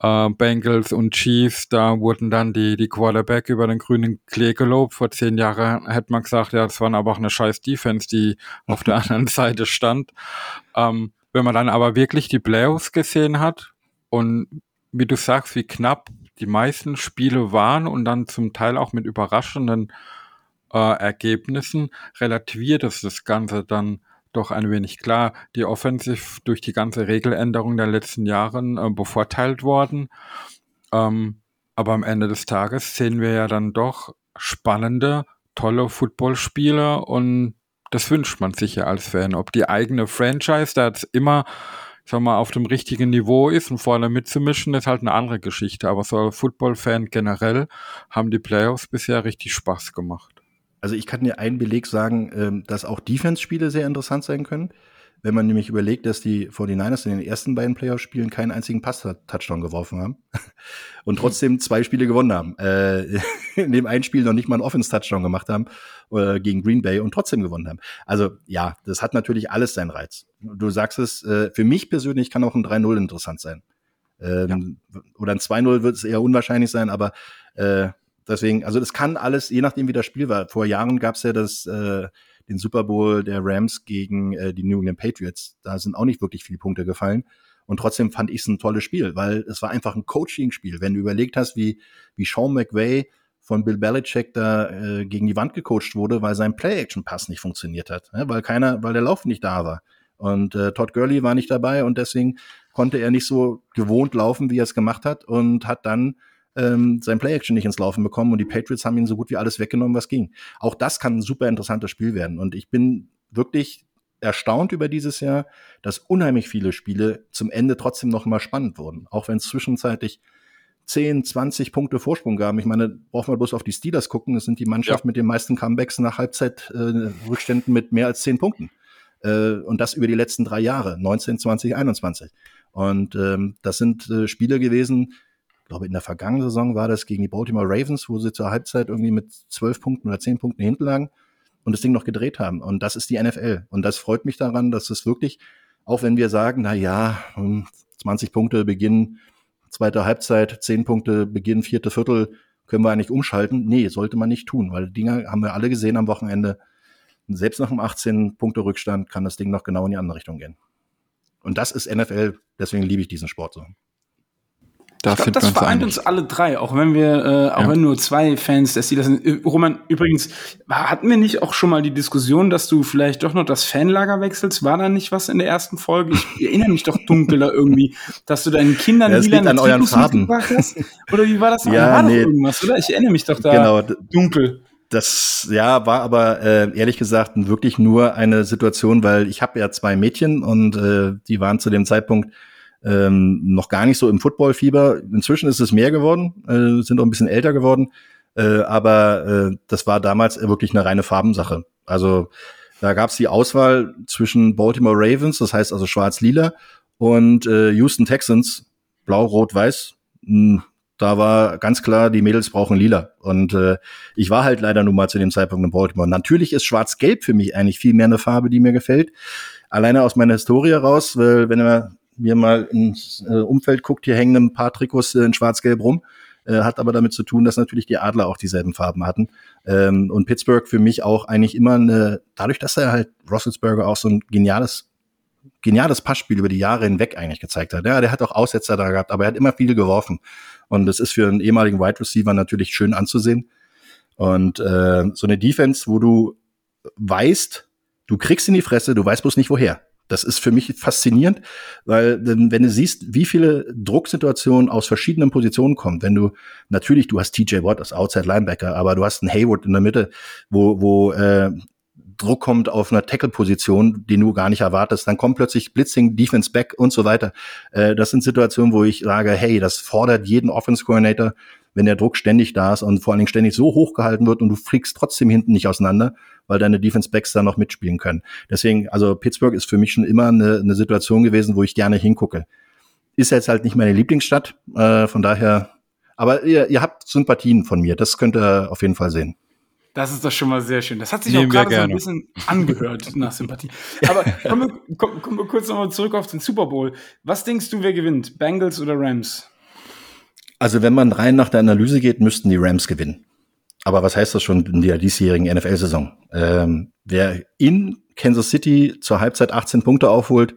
äh, Bengals und Chiefs, da wurden dann die die Quarterback über den grünen Klee gelobt. Vor zehn Jahren hätte man gesagt, ja, das war aber auch eine scheiß Defense, die auf der anderen Seite stand. Ähm, wenn man dann aber wirklich die Playoffs gesehen hat und wie du sagst, wie knapp die meisten Spiele waren und dann zum Teil auch mit überraschenden äh, Ergebnissen relativiert ist das Ganze dann doch ein wenig klar. Die Offensive durch die ganze Regeländerung der letzten Jahre äh, bevorteilt worden. Ähm, aber am Ende des Tages sehen wir ja dann doch spannende, tolle Footballspiele und das wünscht man sich ja als Fan. Ob die eigene Franchise da jetzt immer, ich sag mal, auf dem richtigen Niveau ist und vorne mitzumischen, ist halt eine andere Geschichte. Aber so als Football-Fan generell haben die Playoffs bisher richtig Spaß gemacht. Also ich kann dir einen Beleg sagen, ähm, dass auch Defense-Spiele sehr interessant sein können. Wenn man nämlich überlegt, dass die 49ers in den ersten beiden Playoff-Spielen keinen einzigen Pass-Touchdown geworfen haben und trotzdem zwei Spiele gewonnen haben. Äh, in dem einen Spiel noch nicht mal einen Offense-Touchdown gemacht haben äh, gegen Green Bay und trotzdem gewonnen haben. Also ja, das hat natürlich alles seinen Reiz. Du sagst es, äh, für mich persönlich kann auch ein 3-0 interessant sein. Ähm, ja. Oder ein 2-0 wird es eher unwahrscheinlich sein, aber äh, Deswegen, also das kann alles, je nachdem wie das Spiel war. Vor Jahren gab es ja das, äh, den Super Bowl der Rams gegen äh, die New England Patriots. Da sind auch nicht wirklich viele Punkte gefallen. Und trotzdem fand ich es ein tolles Spiel, weil es war einfach ein Coaching-Spiel. Wenn du überlegt hast, wie, wie Sean McVay von Bill Belichick da äh, gegen die Wand gecoacht wurde, weil sein Play-Action-Pass nicht funktioniert hat, ja, weil keiner, weil der Lauf nicht da war. Und äh, Todd Gurley war nicht dabei und deswegen konnte er nicht so gewohnt laufen, wie er es gemacht hat und hat dann ähm, sein Play-Action nicht ins Laufen bekommen und die Patriots haben ihn so gut wie alles weggenommen, was ging. Auch das kann ein super interessantes Spiel werden und ich bin wirklich erstaunt über dieses Jahr, dass unheimlich viele Spiele zum Ende trotzdem noch mal spannend wurden, auch wenn es zwischenzeitlich 10, 20 Punkte Vorsprung gab. Ich meine, brauchen wir bloß auf die Steelers gucken. Das sind die Mannschaft ja. mit den meisten Comebacks nach Halbzeitrückständen äh, mit mehr als 10 Punkten. Äh, und das über die letzten drei Jahre, 19, 20, 21. Und ähm, das sind äh, Spiele gewesen, ich glaube, in der vergangenen Saison war das gegen die Baltimore Ravens, wo sie zur Halbzeit irgendwie mit zwölf Punkten oder zehn Punkten hinten lagen und das Ding noch gedreht haben. Und das ist die NFL. Und das freut mich daran, dass es wirklich, auch wenn wir sagen, na ja, 20 Punkte Beginn, zweite Halbzeit, 10 Punkte Beginn, vierte Viertel, können wir eigentlich umschalten. Nee, sollte man nicht tun, weil Dinger haben wir alle gesehen am Wochenende. selbst nach einem 18 Punkte Rückstand kann das Ding noch genau in die andere Richtung gehen. Und das ist NFL, deswegen liebe ich diesen Sport so. Da ich glaube, das vereint uns alle drei, auch wenn wir, äh, auch ja. wenn nur zwei Fans der Steelers sind. Roman, übrigens, hatten wir nicht auch schon mal die Diskussion, dass du vielleicht doch noch das Fanlager wechselst? War da nicht was in der ersten Folge? Ich erinnere mich doch dunkel da irgendwie, dass du deinen Kindern ja, lila an euren Farben. hast. Oder wie war das? Ja, war nee. irgendwas, oder? Ich erinnere mich doch da genau. dunkel. Das ja war aber äh, ehrlich gesagt wirklich nur eine Situation, weil ich habe ja zwei Mädchen und äh, die waren zu dem Zeitpunkt ähm, noch gar nicht so im Footballfieber. Inzwischen ist es mehr geworden, äh, sind auch ein bisschen älter geworden, äh, aber äh, das war damals wirklich eine reine Farbensache. Also da gab es die Auswahl zwischen Baltimore Ravens, das heißt also schwarz-lila, und äh, Houston Texans, blau, rot, weiß. Hm, da war ganz klar, die Mädels brauchen lila. Und äh, ich war halt leider nun mal zu dem Zeitpunkt in Baltimore. Natürlich ist schwarz-gelb für mich eigentlich viel mehr eine Farbe, die mir gefällt. Alleine aus meiner Historie raus, weil wenn man mir mal ins äh, Umfeld guckt, hier hängen ein paar Trikots äh, in schwarz-gelb rum. äh, hat aber damit zu tun, dass natürlich die Adler auch dieselben Farben hatten. Ähm, und Pittsburgh für mich auch eigentlich immer eine, dadurch, dass er halt Rosselsberger auch so ein geniales geniales Passspiel über die Jahre hinweg eigentlich gezeigt hat. Ja, der hat auch Aussetzer da gehabt, aber er hat immer viel geworfen. Und das ist für einen ehemaligen Wide Receiver natürlich schön anzusehen. Und äh, so eine Defense, wo du weißt, du kriegst in die Fresse, du weißt bloß nicht woher. Das ist für mich faszinierend, weil wenn du siehst, wie viele Drucksituationen aus verschiedenen Positionen kommen, wenn du natürlich, du hast TJ Watt als Outside Linebacker, aber du hast einen Hayward in der Mitte, wo, wo äh, Druck kommt auf einer Tackle-Position, den du gar nicht erwartest, dann kommt plötzlich Blitzing, Defense Back und so weiter. Äh, das sind Situationen, wo ich sage, hey, das fordert jeden Offense-Coordinator, wenn der Druck ständig da ist und vor allen Dingen ständig so hoch gehalten wird und du fliegst trotzdem hinten nicht auseinander, weil deine Defense Backs da noch mitspielen können. Deswegen, also Pittsburgh ist für mich schon immer eine, eine Situation gewesen, wo ich gerne hingucke. Ist jetzt halt nicht meine Lieblingsstadt, äh, von daher, aber ihr, ihr habt Sympathien von mir, das könnt ihr auf jeden Fall sehen. Das ist doch schon mal sehr schön. Das hat sich Nehmen auch gerade so ein bisschen angehört nach Sympathie. Aber kommen wir, kommen, kommen wir kurz nochmal zurück auf den Super Bowl. Was denkst du, wer gewinnt? Bengals oder Rams? Also wenn man rein nach der Analyse geht, müssten die Rams gewinnen. Aber was heißt das schon in der diesjährigen NFL-Saison? Ähm, wer in Kansas City zur Halbzeit 18 Punkte aufholt,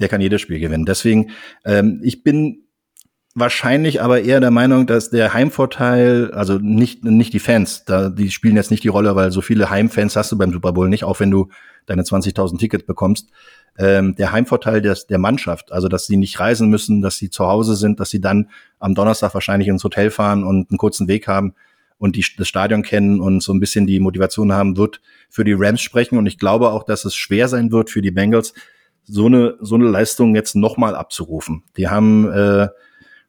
der kann jedes Spiel gewinnen. Deswegen, ähm, ich bin wahrscheinlich aber eher der Meinung, dass der Heimvorteil, also nicht, nicht die Fans, da, die spielen jetzt nicht die Rolle, weil so viele Heimfans hast du beim Super Bowl nicht, auch wenn du deine 20.000 Tickets bekommst. Ähm, der Heimvorteil des, der Mannschaft, also dass sie nicht reisen müssen, dass sie zu Hause sind, dass sie dann am Donnerstag wahrscheinlich ins Hotel fahren und einen kurzen Weg haben und die, das Stadion kennen und so ein bisschen die Motivation haben, wird für die Rams sprechen. Und ich glaube auch, dass es schwer sein wird für die Bengals, so eine, so eine Leistung jetzt nochmal abzurufen. Die haben äh,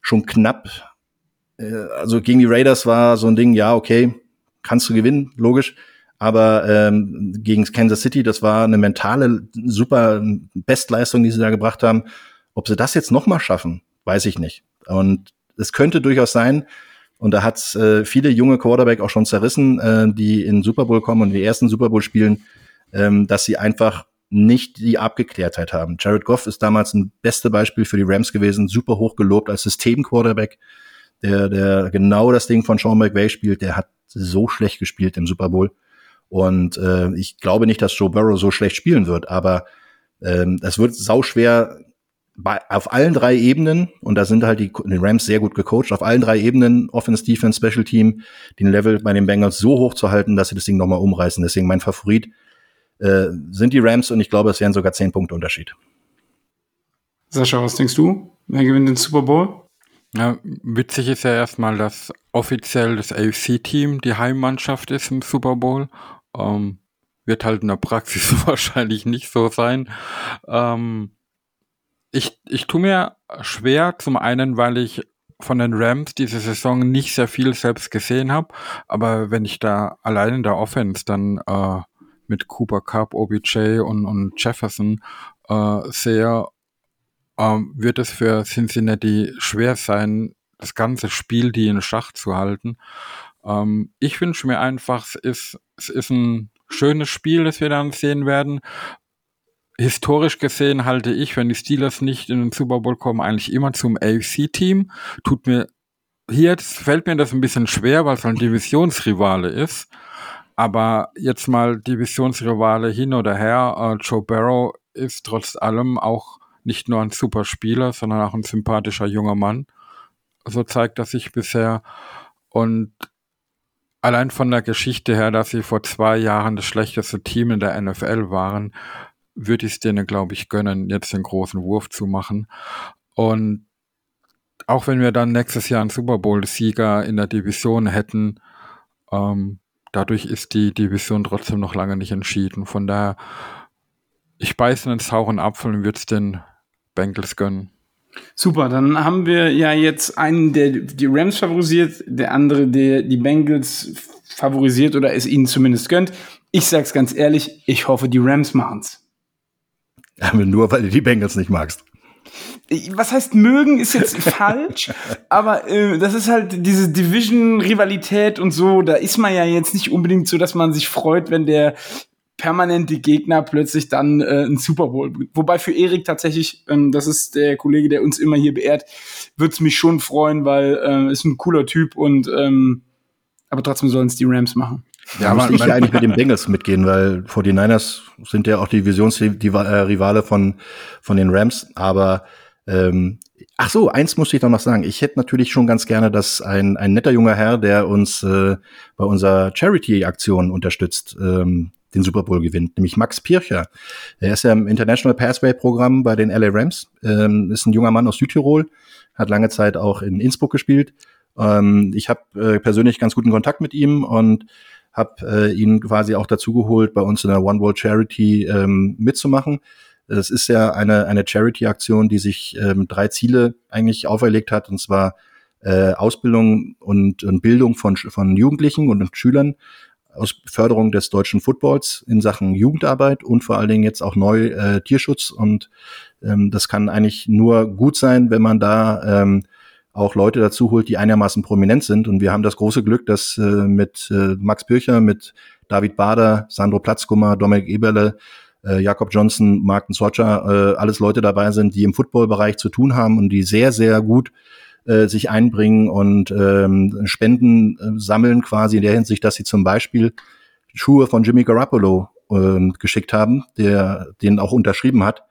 schon knapp, äh, also gegen die Raiders war so ein Ding, ja, okay, kannst du gewinnen, logisch. Aber ähm, gegen Kansas City, das war eine mentale super Bestleistung, die sie da gebracht haben. Ob sie das jetzt noch mal schaffen, weiß ich nicht. Und es könnte durchaus sein, und da hat äh, viele junge Quarterback auch schon zerrissen, äh, die in Super Bowl kommen und die ersten Super Bowl spielen, ähm, dass sie einfach nicht die Abgeklärtheit haben. Jared Goff ist damals ein beste Beispiel für die Rams gewesen, super hoch gelobt als System-Quarterback, der, der genau das Ding von Sean McVay spielt, der hat so schlecht gespielt im Super Bowl. Und äh, ich glaube nicht, dass Joe Burrow so schlecht spielen wird, aber ähm, es wird sauschwer bei, auf allen drei Ebenen, und da sind halt die, die Rams sehr gut gecoacht, auf allen drei Ebenen, Offense, Defense, Special Team, den Level bei den Bengals so hoch zu halten, dass sie das Ding nochmal umreißen. Deswegen mein Favorit äh, sind die Rams und ich glaube, es wären sogar zehn Punkte Unterschied. Sascha, was denkst du? Wer gewinnt den Super Bowl? Ja, witzig ist ja erstmal, dass offiziell das AFC-Team die Heimmannschaft ist im Super Bowl. Ähm, wird halt in der Praxis wahrscheinlich nicht so sein. Ähm, ich, ich tue mir schwer, zum einen, weil ich von den Rams diese Saison nicht sehr viel selbst gesehen habe, aber wenn ich da allein in der Offense dann äh, mit Cooper Cup, OBJ und, und Jefferson äh, sehe, äh, wird es für Cincinnati schwer sein, das ganze Spiel die in Schach zu halten. Ähm, ich wünsche mir einfach, es ist, es ist ein schönes Spiel, das wir dann sehen werden historisch gesehen halte ich, wenn die Steelers nicht in den Super Bowl kommen, eigentlich immer zum AFC-Team. Tut mir hier jetzt fällt mir das ein bisschen schwer, weil es ein Divisionsrivale ist. Aber jetzt mal Divisionsrivale hin oder her. Äh, Joe Barrow ist trotz allem auch nicht nur ein super Spieler, sondern auch ein sympathischer junger Mann. So zeigt er sich bisher. Und allein von der Geschichte her, dass sie vor zwei Jahren das schlechteste Team in der NFL waren, würde ich es denen, glaube ich, gönnen, jetzt den großen Wurf zu machen. Und auch wenn wir dann nächstes Jahr einen Super Bowl-Sieger in der Division hätten, ähm, dadurch ist die Division trotzdem noch lange nicht entschieden. Von daher, ich beiße einen sauren Apfel und würde es den Bengals gönnen. Super, dann haben wir ja jetzt einen, der die Rams favorisiert, der andere, der die Bengals favorisiert oder es ihnen zumindest gönnt. Ich sag's ganz ehrlich, ich hoffe, die Rams machen's. Aber nur, weil du die Bengals nicht magst. Was heißt mögen ist jetzt falsch, aber äh, das ist halt diese Division-Rivalität und so. Da ist man ja jetzt nicht unbedingt so, dass man sich freut, wenn der permanent die Gegner plötzlich dann äh, ein Super Bowl. Wobei für Erik tatsächlich, ähm, das ist der Kollege, der uns immer hier beehrt, würde es mich schon freuen, weil äh, ist ein cooler Typ und ähm, aber trotzdem sollen es die Rams machen. Ja, aber ich ja eigentlich mit den Bengals mitgehen, weil 49ers sind ja auch die Visionsrivale von, von den Rams. Aber ähm, ach so, eins muss ich doch noch sagen. Ich hätte natürlich schon ganz gerne, dass ein, ein netter junger Herr, der uns äh, bei unserer Charity-Aktion unterstützt, ähm, den Super Bowl gewinnt, nämlich Max Pircher. Er ist ja im International Pathway-Programm bei den LA Rams, ähm, ist ein junger Mann aus Südtirol, hat lange Zeit auch in Innsbruck gespielt. Ähm, ich habe äh, persönlich ganz guten Kontakt mit ihm und habe äh, ihn quasi auch dazu geholt, bei uns in der One World Charity ähm, mitzumachen. Es ist ja eine, eine Charity-Aktion, die sich ähm, drei Ziele eigentlich auferlegt hat, und zwar äh, Ausbildung und, und Bildung von, von Jugendlichen und Schülern aus Förderung des deutschen Footballs in Sachen Jugendarbeit und vor allen Dingen jetzt auch neu äh, Tierschutz. Und ähm, das kann eigentlich nur gut sein, wenn man da ähm, auch Leute dazu holt, die einigermaßen prominent sind. Und wir haben das große Glück, dass äh, mit äh, Max Bircher, mit David Bader, Sandro Platzkummer, Dominik Eberle, äh, Jakob Johnson, Martin Socha, äh, alles Leute dabei sind, die im Footballbereich zu tun haben und die sehr, sehr gut äh, sich einbringen und ähm, Spenden äh, sammeln, quasi in der Hinsicht, dass sie zum Beispiel Schuhe von Jimmy Garoppolo äh, geschickt haben, der den auch unterschrieben hat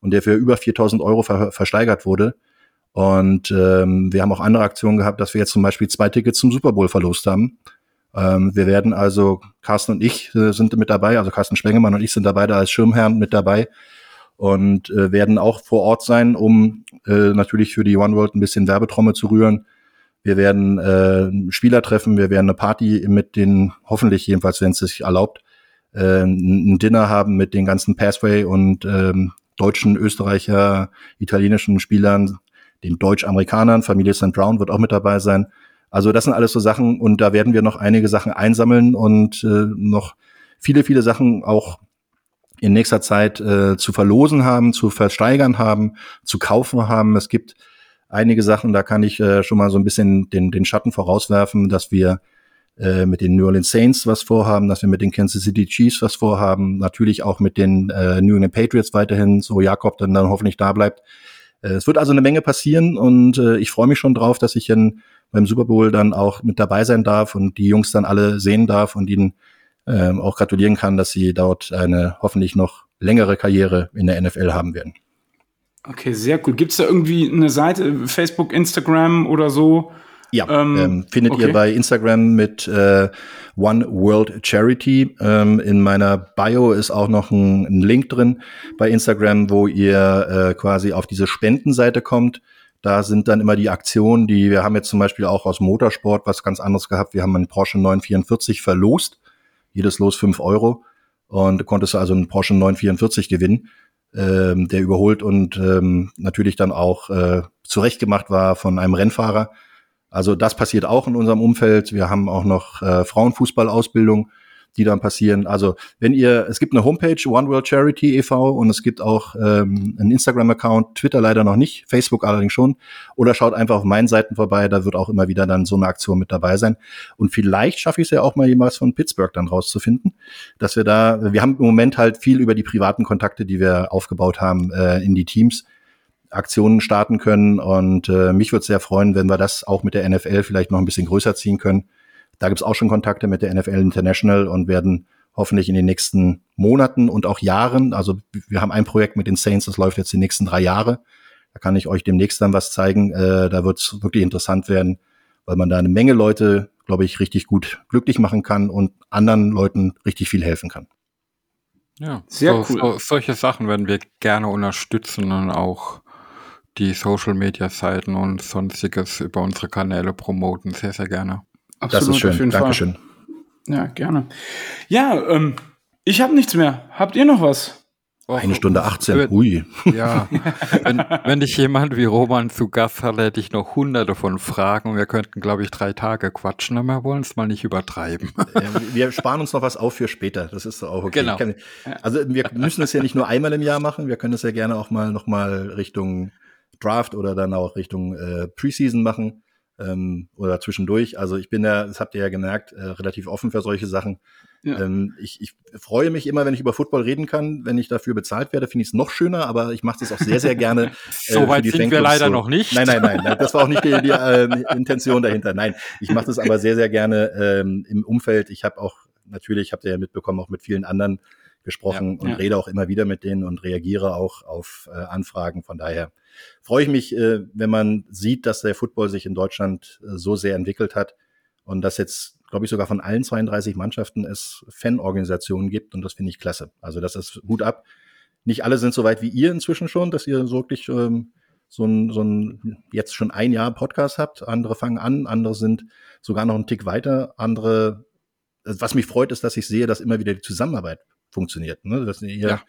und der für über 4000 Euro ver versteigert wurde. Und ähm, wir haben auch andere Aktionen gehabt, dass wir jetzt zum Beispiel zwei Tickets zum Super Bowl verlost haben. Ähm, wir werden also, Carsten und ich äh, sind mit dabei, also Carsten Spengemann und ich sind da beide als Schirmherren mit dabei und äh, werden auch vor Ort sein, um äh, natürlich für die One World ein bisschen Werbetrommel zu rühren. Wir werden äh, Spieler treffen, wir werden eine Party mit den, hoffentlich jedenfalls, wenn es sich erlaubt, äh, ein Dinner haben mit den ganzen Pathway und ähm, deutschen, Österreicher, italienischen Spielern, den Deutsch-Amerikanern, Familie St. Brown wird auch mit dabei sein. Also das sind alles so Sachen und da werden wir noch einige Sachen einsammeln und äh, noch viele, viele Sachen auch in nächster Zeit äh, zu verlosen haben, zu versteigern haben, zu kaufen haben. Es gibt einige Sachen, da kann ich äh, schon mal so ein bisschen den, den Schatten vorauswerfen, dass wir äh, mit den New Orleans Saints was vorhaben, dass wir mit den Kansas City Chiefs was vorhaben, natürlich auch mit den äh, New England Patriots weiterhin, so Jakob dann, dann hoffentlich da bleibt. Äh, es wird also eine Menge passieren und äh, ich freue mich schon drauf, dass ich in, beim Super Bowl dann auch mit dabei sein darf und die Jungs dann alle sehen darf und ihnen ähm, auch gratulieren kann, dass sie dort eine hoffentlich noch längere Karriere in der NFL haben werden. Okay, sehr cool. Gibt es da irgendwie eine Seite, Facebook, Instagram oder so, ja, ähm, ähm, findet okay. ihr bei Instagram mit äh, One World Charity. Ähm, in meiner Bio ist auch noch ein, ein Link drin bei Instagram, wo ihr äh, quasi auf diese Spendenseite kommt. Da sind dann immer die Aktionen, die wir haben jetzt zum Beispiel auch aus Motorsport was ganz anderes gehabt. Wir haben einen Porsche 944 verlost. Jedes Los fünf Euro. Und du konntest also einen Porsche 944 gewinnen, ähm, der überholt und ähm, natürlich dann auch äh, zurechtgemacht war von einem Rennfahrer. Also das passiert auch in unserem Umfeld. Wir haben auch noch äh, Frauenfußballausbildung, die dann passieren. Also wenn ihr, es gibt eine Homepage, One World Charity e.V. und es gibt auch ähm, einen Instagram-Account, Twitter leider noch nicht, Facebook allerdings schon. Oder schaut einfach auf meinen Seiten vorbei, da wird auch immer wieder dann so eine Aktion mit dabei sein. Und vielleicht schaffe ich es ja auch mal jemals von Pittsburgh dann rauszufinden, dass wir da, wir haben im Moment halt viel über die privaten Kontakte, die wir aufgebaut haben, äh, in die Teams Aktionen starten können. Und äh, mich würde sehr freuen, wenn wir das auch mit der NFL vielleicht noch ein bisschen größer ziehen können. Da gibt's auch schon Kontakte mit der NFL International und werden hoffentlich in den nächsten Monaten und auch Jahren, also wir haben ein Projekt mit den Saints, das läuft jetzt die nächsten drei Jahre. Da kann ich euch demnächst dann was zeigen. Äh, da wird's wirklich interessant werden, weil man da eine Menge Leute, glaube ich, richtig gut glücklich machen kann und anderen Leuten richtig viel helfen kann. Ja, sehr so, cool. So, solche Sachen werden wir gerne unterstützen und auch die Social Media Seiten und sonstiges über unsere Kanäle promoten. Sehr, sehr gerne. Absolut, das ist schön. Dankeschön. Fall. Ja, gerne. Ja, ähm, ich habe nichts mehr. Habt ihr noch was? Eine Stunde 18, ui. Ja, wenn, wenn dich jemand wie Roman zu Gast hat, hätte ich noch hunderte von Fragen und wir könnten, glaube ich, drei Tage quatschen, aber wir wollen es mal nicht übertreiben. Wir sparen uns noch was auf für später, das ist auch okay. Genau. also wir müssen es ja nicht nur einmal im Jahr machen, wir können es ja gerne auch mal noch mal Richtung Draft oder dann auch Richtung äh, Preseason machen ähm, oder zwischendurch. Also ich bin ja, das habt ihr ja gemerkt, äh, relativ offen für solche Sachen. Ja. Ähm, ich, ich freue mich immer, wenn ich über Football reden kann. Wenn ich dafür bezahlt werde, finde ich es noch schöner, aber ich mache das auch sehr, sehr gerne. Äh, so weit sind wir leider so. noch nicht. Nein, nein, nein, das war auch nicht die, die äh, Intention dahinter. Nein, ich mache das aber sehr, sehr gerne ähm, im Umfeld. Ich habe auch, natürlich, habt ihr ja mitbekommen, auch mit vielen anderen gesprochen ja, und ja. rede auch immer wieder mit denen und reagiere auch auf äh, Anfragen. Von daher freue ich mich, äh, wenn man sieht, dass der Football sich in Deutschland äh, so sehr entwickelt hat und dass jetzt, glaube ich, sogar von allen 32 Mannschaften es Fanorganisationen gibt und das finde ich klasse. Also das ist gut ab. Nicht alle sind so weit wie ihr inzwischen schon, dass ihr so wirklich ähm, so ein, so ein jetzt schon ein Jahr Podcast habt. Andere fangen an, andere sind sogar noch einen Tick weiter. Andere, was mich freut, ist, dass ich sehe, dass immer wieder die Zusammenarbeit funktioniert. Ne? Dass ihr ja.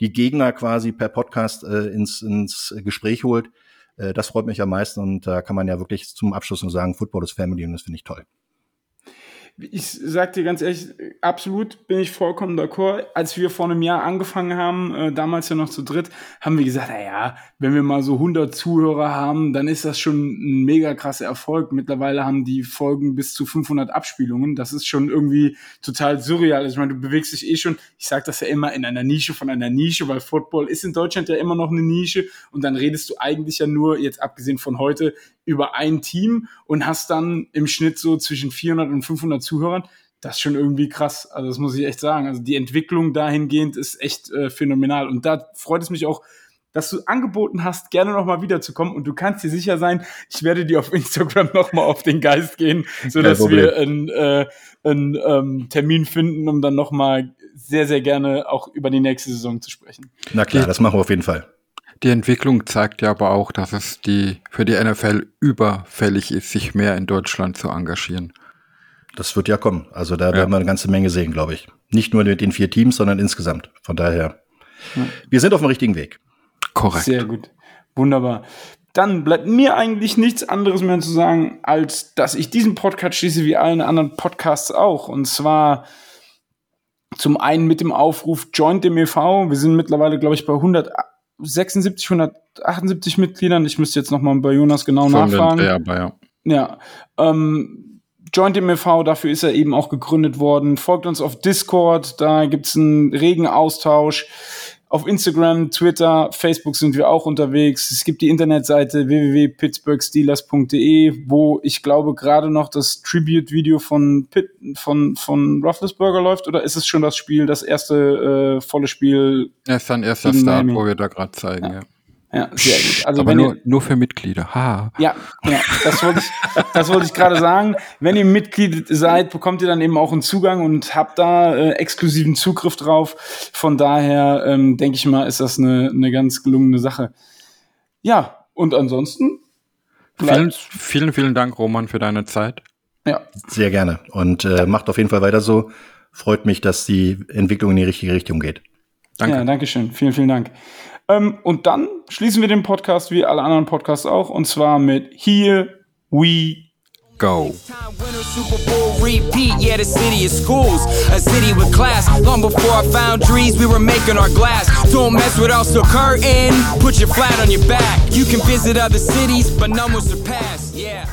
Die Gegner quasi per Podcast äh, ins, ins Gespräch holt. Äh, das freut mich am meisten und da kann man ja wirklich zum Abschluss nur sagen, Football ist Family und das finde ich toll ich sag dir ganz ehrlich, absolut bin ich vollkommen d'accord. Als wir vor einem Jahr angefangen haben, äh, damals ja noch zu dritt, haben wir gesagt, naja, wenn wir mal so 100 Zuhörer haben, dann ist das schon ein mega krasser Erfolg. Mittlerweile haben die Folgen bis zu 500 Abspielungen. Das ist schon irgendwie total surreal. Also ich meine, du bewegst dich eh schon, ich sag das ja immer, in einer Nische von einer Nische, weil Football ist in Deutschland ja immer noch eine Nische und dann redest du eigentlich ja nur, jetzt abgesehen von heute, über ein Team und hast dann im Schnitt so zwischen 400 und 500 Zuhörern. Das ist schon irgendwie krass. Also das muss ich echt sagen. Also die Entwicklung dahingehend ist echt äh, phänomenal. Und da freut es mich auch, dass du angeboten hast, gerne nochmal wiederzukommen. Und du kannst dir sicher sein, ich werde dir auf Instagram nochmal auf den Geist gehen, sodass wir einen, äh, einen ähm, Termin finden, um dann nochmal sehr, sehr gerne auch über die nächste Saison zu sprechen. Na klar, das machen wir auf jeden Fall. Die Entwicklung zeigt ja aber auch, dass es die, für die NFL überfällig ist, sich mehr in Deutschland zu engagieren. Das wird ja kommen. Also da ja. werden wir eine ganze Menge sehen, glaube ich. Nicht nur mit den vier Teams, sondern insgesamt. Von daher, ja. wir sind auf dem richtigen Weg. Korrekt. Sehr gut. Wunderbar. Dann bleibt mir eigentlich nichts anderes mehr zu sagen, als dass ich diesen Podcast schließe wie allen anderen Podcasts auch. Und zwar zum einen mit dem Aufruf Joint dem e.V. Wir sind mittlerweile, glaube ich, bei 100 76, 178 Mitgliedern. Ich müsste jetzt noch mal bei Jonas genau Von nachfragen. Den, ja, ja. ja ähm, Joint MV, dafür ist er eben auch gegründet worden. Folgt uns auf Discord, da gibt's einen regen Austausch. Auf Instagram, Twitter, Facebook sind wir auch unterwegs. Es gibt die Internetseite www.pittsburghsteelers.de, wo ich glaube gerade noch das Tribute-Video von Pitt, von, von Rufflesburger läuft. Oder ist es schon das Spiel, das erste äh, volle Spiel? Es ist ein erster Start, wo wir da gerade zeigen, ja. ja. Ja, sehr gut. Also Aber nur, ihr, nur für Mitglieder. Ha. Ja, ja das wollte ich, das wollte ich gerade sagen. Wenn ihr Mitglied seid, bekommt ihr dann eben auch einen Zugang und habt da äh, exklusiven Zugriff drauf. Von daher ähm, denke ich mal, ist das eine, eine ganz gelungene Sache. Ja, und ansonsten. Vielen, vielen, vielen Dank, Roman, für deine Zeit. Ja. Sehr gerne. Und äh, macht auf jeden Fall weiter so. Freut mich, dass die Entwicklung in die richtige Richtung geht. Danke. Ja, danke schön. Vielen, vielen Dank. Ähm, und dann schließen wir den Podcast wie alle anderen Podcasts auch und zwar mit Here We Go. Super Bowl repeat, yeah, the city is schools, a city with class. Long before I found trees, we were making our glass. Don't mess with us, so curtain, put your flat on your back. You can visit other cities, but none will surpass, yeah.